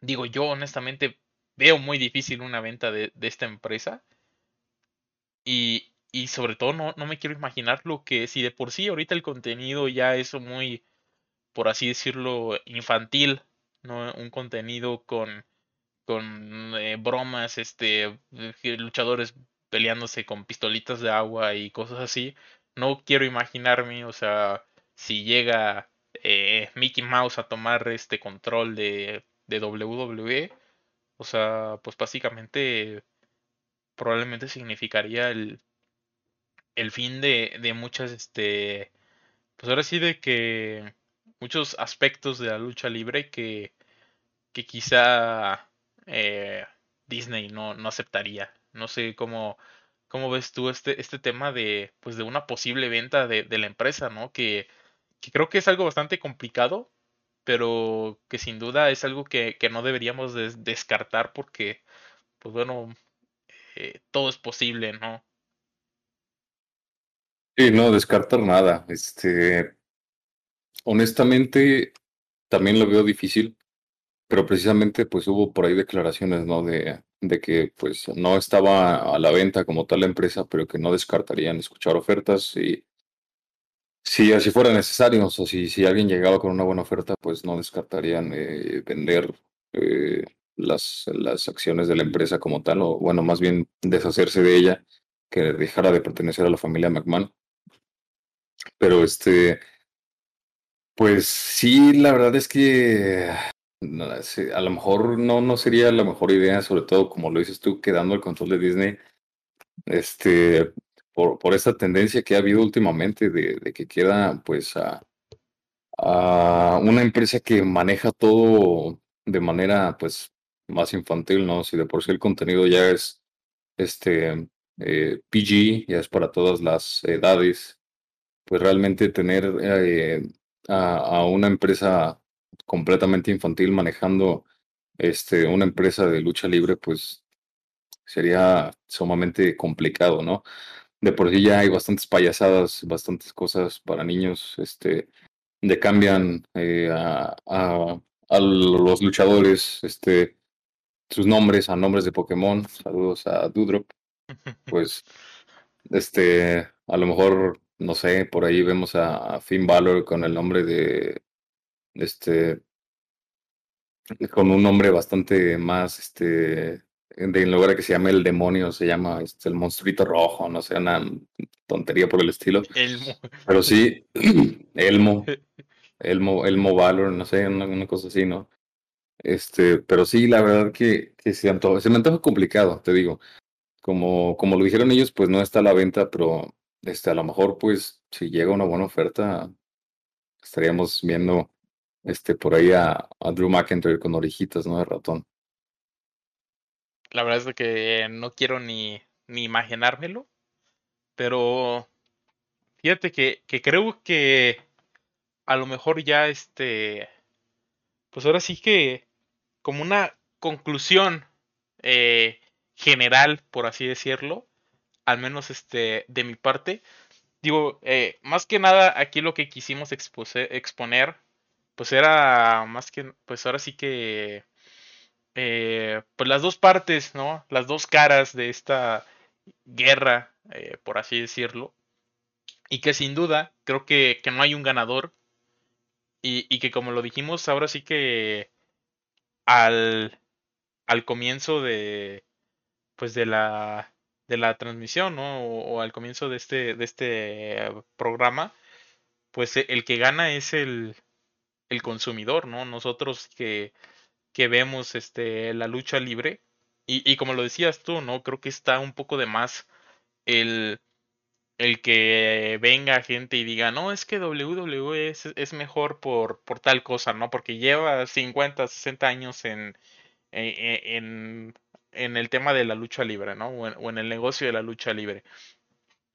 digo yo honestamente veo muy difícil una venta de, esta empresa. Y, y sobre todo no, no, me quiero imaginar lo que si de por sí ahorita el contenido ya es muy, por así decirlo, infantil, ¿no? Un contenido con, con eh, bromas, este, luchadores peleándose con pistolitas de agua y cosas así. No quiero imaginarme, o sea, si llega eh, Mickey Mouse a tomar este control de, de WWE o sea, pues básicamente probablemente significaría el, el fin de, de muchas, este, pues ahora sí de que muchos aspectos de la lucha libre que, que quizá eh, Disney no, no aceptaría. No sé cómo, cómo ves tú este, este tema de, pues de una posible venta de, de la empresa, ¿no? Que, que creo que es algo bastante complicado pero que sin duda es algo que, que no deberíamos descartar porque, pues bueno, eh, todo es posible, ¿no? Sí, no descartar nada. Este, honestamente, también lo veo difícil, pero precisamente pues hubo por ahí declaraciones, ¿no? De, de que pues no estaba a la venta como tal la empresa, pero que no descartarían escuchar ofertas y si así fuera necesario, o si, si alguien llegaba con una buena oferta, pues no descartarían eh, vender eh, las, las acciones de la empresa como tal, o bueno, más bien deshacerse de ella, que dejara de pertenecer a la familia McMahon. Pero este, pues sí, la verdad es que a lo mejor no, no sería la mejor idea, sobre todo como lo dices tú, quedando el control de Disney. Este, por, por esta tendencia que ha habido últimamente de, de que queda pues a, a, una empresa que maneja todo de manera pues más infantil, ¿no? Si de por sí el contenido ya es este eh, PG, ya es para todas las edades, pues realmente tener eh, a, a, una empresa completamente infantil manejando este, una empresa de lucha libre, pues sería sumamente complicado, ¿no? De por sí ya hay bastantes payasadas, bastantes cosas para niños, este, le cambian eh, a, a, a, los luchadores, este, sus nombres a nombres de Pokémon. Saludos a Dudrop. Pues, este, a lo mejor, no sé, por ahí vemos a, Finn Balor con el nombre de, este, con un nombre bastante más, este, en lugar de que se llame el demonio, se llama este, el monstruito rojo, no sé, una tontería por el estilo. Elmo. Pero sí, Elmo, Elmo, Elmo Valor, no sé, una, cosa así, ¿no? Este, pero sí, la verdad que, que se, antoja, se me antoja complicado, te digo. Como, como lo dijeron ellos, pues no está a la venta, pero este, a lo mejor, pues, si llega una buena oferta, estaríamos viendo este, por ahí a, a Drew McIntyre con orejitas, ¿no? De ratón. La verdad es que no quiero ni, ni imaginármelo. Pero fíjate que, que creo que a lo mejor ya este. Pues ahora sí que. Como una conclusión eh, general, por así decirlo. Al menos este. De mi parte. Digo, eh, más que nada, aquí lo que quisimos exponer. Pues era más que. Pues ahora sí que eh, pues las dos partes, ¿no? Las dos caras de esta guerra, eh, por así decirlo. Y que sin duda creo que, que no hay un ganador. Y, y, que como lo dijimos, ahora sí que al, al comienzo de pues de la de la transmisión, ¿no? O, o, al comienzo de este, de este programa, pues el que gana es el, el consumidor, ¿no? Nosotros que que vemos este, la lucha libre. Y, y, como lo decías tú, ¿no? Creo que está un poco de más el, el que venga gente y diga, no, es que WWE es, es mejor por, por tal cosa, ¿no? Porque lleva 50, 60 años en, en, en, el tema de la lucha libre, ¿no? O en, o en, el negocio de la lucha libre.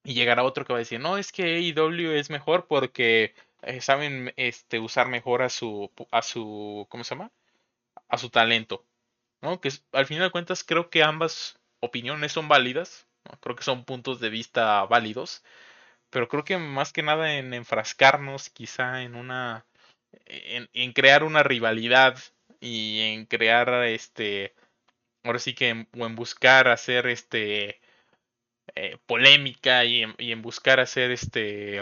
Y llegará otro que va a decir, no, es que AEW es mejor porque eh, saben este, usar mejor a su, a su, ¿cómo se llama? A su talento. ¿no? Que al final de cuentas creo que ambas opiniones son válidas. Creo que son puntos de vista válidos. Pero creo que más que nada en enfrascarnos quizá en una... En, en crear una rivalidad y en crear este... Ahora sí que en, o en buscar hacer este... Eh, polémica y en, buscar hacer este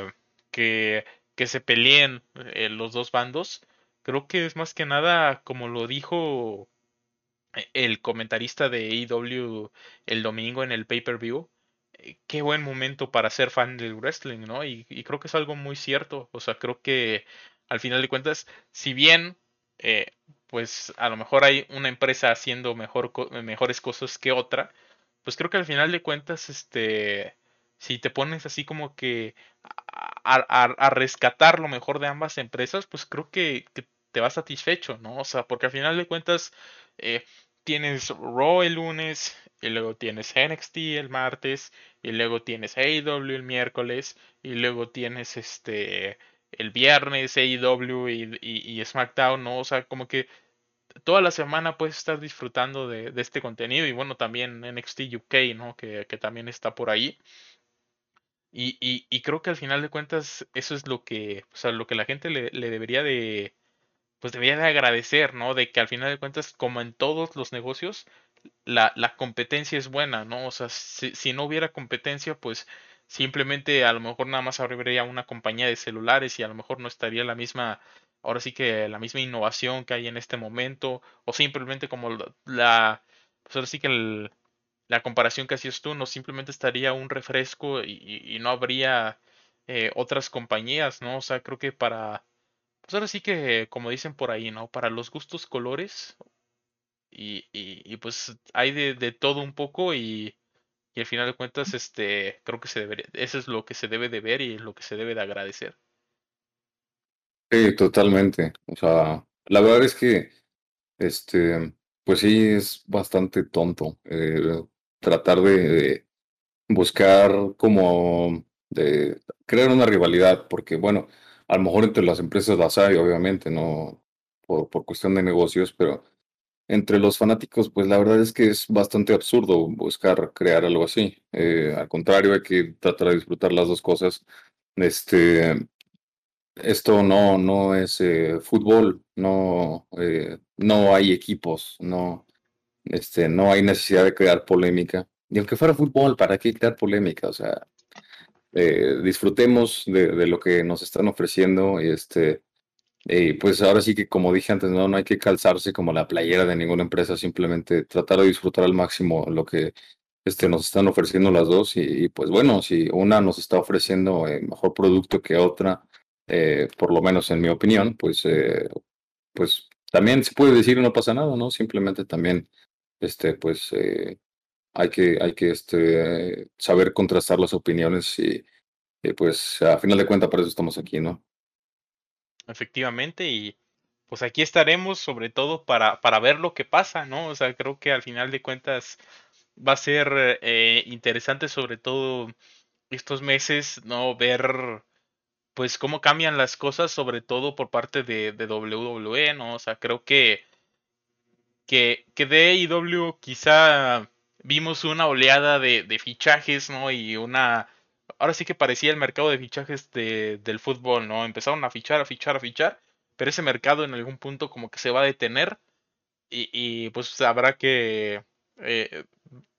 que, que se peleen eh, los dos bandos Creo que es más que nada, como lo dijo eh, el comentarista de AEW el domingo en el pay-per-view, eh, qué buen momento para ser fan del wrestling, ¿no? Y, creo que es algo muy cierto. O sea, creo que al final de cuentas, si bien, eh, pues a lo mejor hay una empresa haciendo mejor, mejores cosas que otra, pues creo que al final de cuentas, este, si te pones así como que a, a, a rescatar lo mejor de ambas empresas, pues creo que, que te va satisfecho, ¿no? O sea, porque al final de cuentas eh, tienes Raw el lunes, y luego tienes NXT el martes, y luego tienes AEW el miércoles, y luego tienes este el viernes AEW y, y, y SmackDown, ¿no? O sea, como que toda la semana puedes estar disfrutando de, de, este contenido y bueno, también NXT UK, ¿no? Que, que también está por ahí. Y, y, y, creo que al final de cuentas eso es lo que, o sea, lo que la gente le, le debería de, pues debería de agradecer, ¿no? De que al final de cuentas, como en todos los negocios, la, la competencia es buena, ¿no? O sea, si, si, no hubiera competencia, pues simplemente a lo mejor nada más habría una compañía de celulares y a lo mejor no estaría la misma, ahora sí que la misma innovación que hay en este momento, o simplemente como la, pues ahora sí que la comparación que hacías tú, no simplemente estaría un refresco y, y no habría eh, otras compañías, ¿no? O sea, creo que para pues ahora sí que, como dicen por ahí, ¿no? Para los gustos colores. Y, y, pues hay de, de, todo un poco y, y al final de cuentas, este, creo que se debería, eso es lo que se debe de ver y lo que se debe de agradecer. Sí, totalmente. O sea, la verdad es que, este, pues sí, es bastante tonto eh, tratar de buscar como de crear una rivalidad, porque bueno, a lo mejor entre las empresas las hay, obviamente, no por, por cuestión de negocios, pero entre los fanáticos, pues la verdad es que es bastante absurdo buscar crear algo así. Eh, al contrario, hay que tratar de disfrutar las dos cosas. Este, esto no, no es eh, fútbol, no, eh, no hay equipos, no, este, no hay necesidad de crear polémica. Y aunque fuera fútbol, ¿para qué crear polémica? O sea, disfrutemos de, lo que nos están ofreciendo y este, y pues ahora sí que, como dije antes, no, no hay que calzarse como la playera de ninguna empresa, simplemente tratar de disfrutar al máximo lo que este, nos están ofreciendo las dos. Y, pues bueno, si una nos está ofreciendo eh, mejor producto que otra, eh, por lo menos en mi opinión, pues, eh, pues también se puede decir no pasa nada, ¿no? Simplemente también, este, pues hay que, hay que este, saber contrastar las opiniones y, pues a final de cuentas para eso estamos aquí, ¿no? efectivamente, y pues aquí estaremos sobre todo para, para ver lo que pasa, ¿no? O sea, creo que al final de cuentas va a ser eh, interesante sobre todo estos meses, ¿no? Ver pues cómo cambian las cosas, sobre todo por parte de, de WWE, ¿no? O sea, creo que, que, que AEW quizá vimos una oleada de, de fichajes, ¿no? Y una ahora sí que parecía el mercado de fichajes de, del fútbol, ¿no? Empezaron a fichar, a fichar, a fichar, pero ese mercado en algún punto como que se va a detener y, pues habrá que... Eh,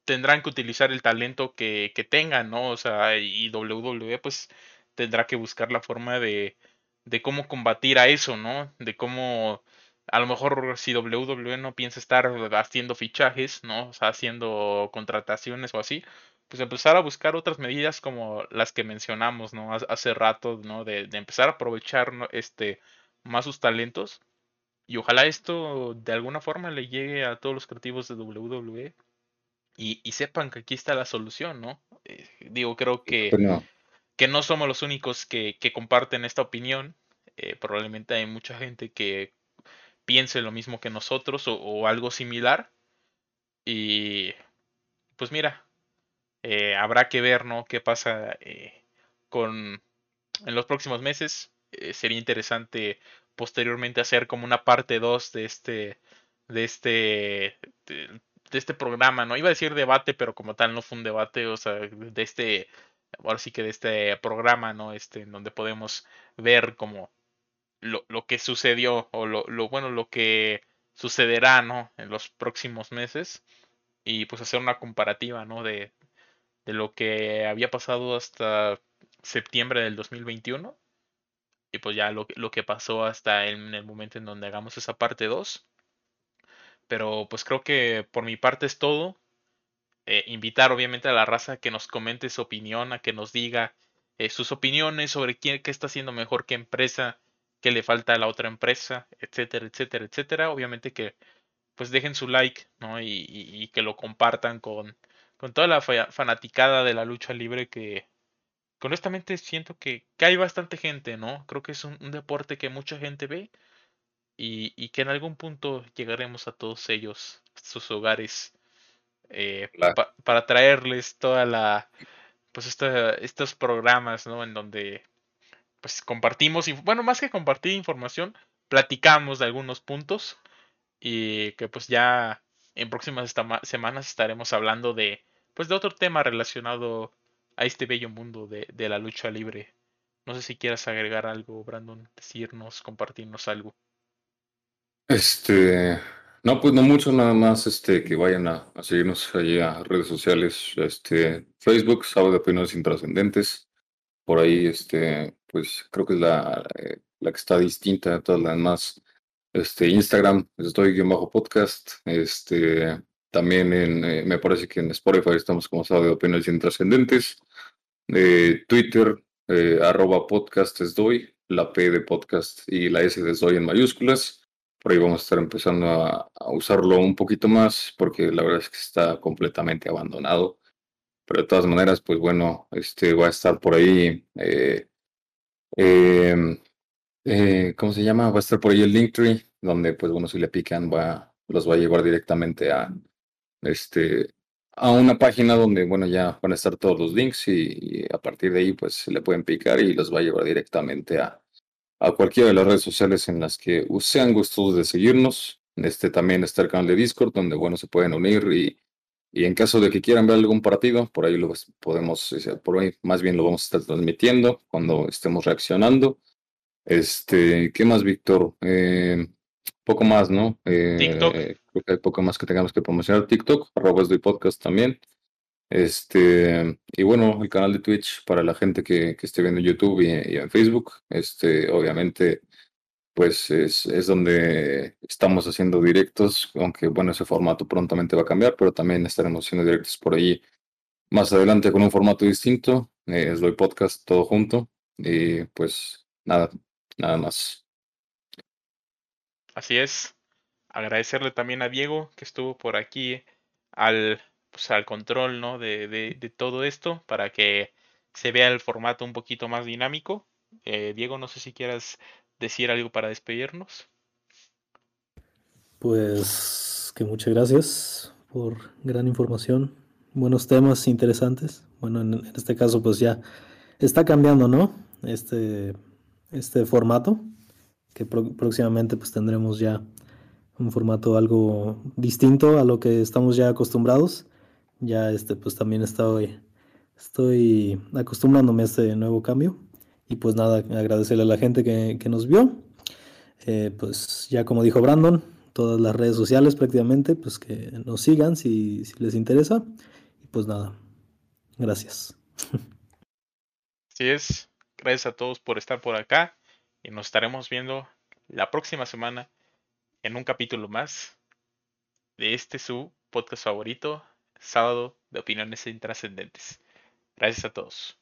tendrán que utilizar el talento que, que tengan, ¿no? O sea, y WWE pues tendrá que buscar la forma de, de cómo combatir a eso, ¿no? De cómo a lo mejor si WWE no piensa estar haciendo fichajes, ¿no? O sea, haciendo contrataciones o así, pues empezar a buscar otras medidas como las que mencionamos, ¿no? Hace rato, ¿no? De, empezar a aprovechar este más sus talentos. Y ojalá esto de alguna forma le llegue a todos los creativos de WWE y, y sepan que aquí está la solución, ¿no? Eh, digo, creo que, no. que no somos los únicos que, que comparten esta opinión. Eh, probablemente hay mucha gente que piense lo mismo que nosotros o, algo similar. Y pues mira, eh, habrá que ver, ¿no? Qué pasa eh, con en los próximos meses. Eh, sería interesante posteriormente hacer como una parte 2 de este de este de, este programa, no iba a decir debate, pero como tal no fue un debate, o sea, de este ahora sí que de este programa, ¿no? Este en donde podemos ver como lo, lo que sucedió o lo, lo bueno, lo que sucederá, ¿no? En los próximos meses y pues hacer una comparativa, ¿no? De, de lo que había pasado hasta septiembre del 2021 y pues ya lo, lo que pasó hasta en el momento en donde hagamos esa parte 2. Pero pues creo que por mi parte es todo. Eh, invitar obviamente a la raza que nos comente su opinión, a que nos diga eh, sus opiniones sobre quién qué está haciendo mejor, qué empresa, qué le falta a la otra empresa, etcétera, etcétera, etcétera. Obviamente que pues dejen su like, ¿no? y que lo compartan con, con toda la fanaticada de la lucha libre que, honestamente siento que, que, hay bastante gente, ¿no? Creo que es un, deporte que mucha gente ve y, y, que en algún punto llegaremos a todos ellos, a sus hogares, eh, para traerles toda la, pues estos programas, ¿no? En donde pues compartimos, bueno, más que compartir información, platicamos de algunos puntos y que pues ya en próximas semanas estaremos hablando de pues de otro tema relacionado a este bello mundo de, de la lucha libre. No sé si quieras agregar algo, Brandon, decirnos, compartirnos algo. Este, no, pues no mucho, nada más este, que vayan a, seguirnos allí a redes sociales, este, Facebook, Sábado de Opiniones Intrascendentes. Por ahí, este, pues creo que es la, eh, la que está distinta de todas las demás. Este, Instagram, estoy guion bajo podcast. Este, también en, eh, me parece que en Spotify estamos como sábado de opiniones intrascendentes. Eh, Twitter, eh, arroba podcast doy, la P de podcast y la S de doy en mayúsculas. Por ahí vamos a estar empezando a, usarlo un poquito más porque la verdad es que está completamente abandonado. Pero de todas maneras, pues bueno, este va a estar por ahí. Em, ¿Cómo se llama? Va a estar por ahí el Linktree, donde pues bueno, si le pican va, los va a llevar directamente a, este, a una página donde, bueno, ya van a estar todos los links y, a partir de ahí, pues se le pueden picar y los va a llevar directamente a, a cualquiera de las redes sociales en las que sean gustosos de seguirnos. Este también está el canal de Discord, donde bueno, se pueden unir y, y en caso de que quieran ver algún partido, por ahí lo podemos, por ahí más bien lo vamos a estar transmitiendo cuando estemos reaccionando. Este, ¿qué más, Víctor? Eh, poco más, ¿no? Eh, TikTok. Creo que hay poco más que tengamos que promocionar. TikTok, arroba de podcast también. Este, y bueno, el canal de Twitch para la gente que, que esté viendo YouTube y, y, en Facebook. Este, obviamente, pues es, es, donde estamos haciendo directos, aunque bueno, ese formato prontamente va a cambiar, pero también estaremos haciendo directos por ahí más adelante con un formato distinto. Eh, es Doy Podcast todo junto. Y pues nada, nada más. Así es. Agradecerle también a Diego que estuvo por aquí al, pues, al control ¿no? de, de, de, todo esto para que se vea el formato un poquito más dinámico. Eh, Diego, no sé si quieras decir algo para despedirnos. Pues que muchas gracias por gran información, buenos temas interesantes. Bueno, en, este caso pues ya está cambiando, ¿no? Este, este formato que próximamente pues tendremos ya un formato algo distinto a lo que estamos ya acostumbrados. Ya este pues también estoy, estoy acostumbrándome a este nuevo cambio. Y pues nada, agradecerle a la gente que, que nos vio. Eh, pues ya como dijo Brandon, todas las redes sociales prácticamente, pues que nos sigan si, si les interesa. Y pues nada, gracias. Así es. Gracias a todos por estar por acá y nos estaremos viendo la próxima semana en un capítulo más de este su podcast favorito, Sábado de Opiniones Intrascendentes. Gracias a todos.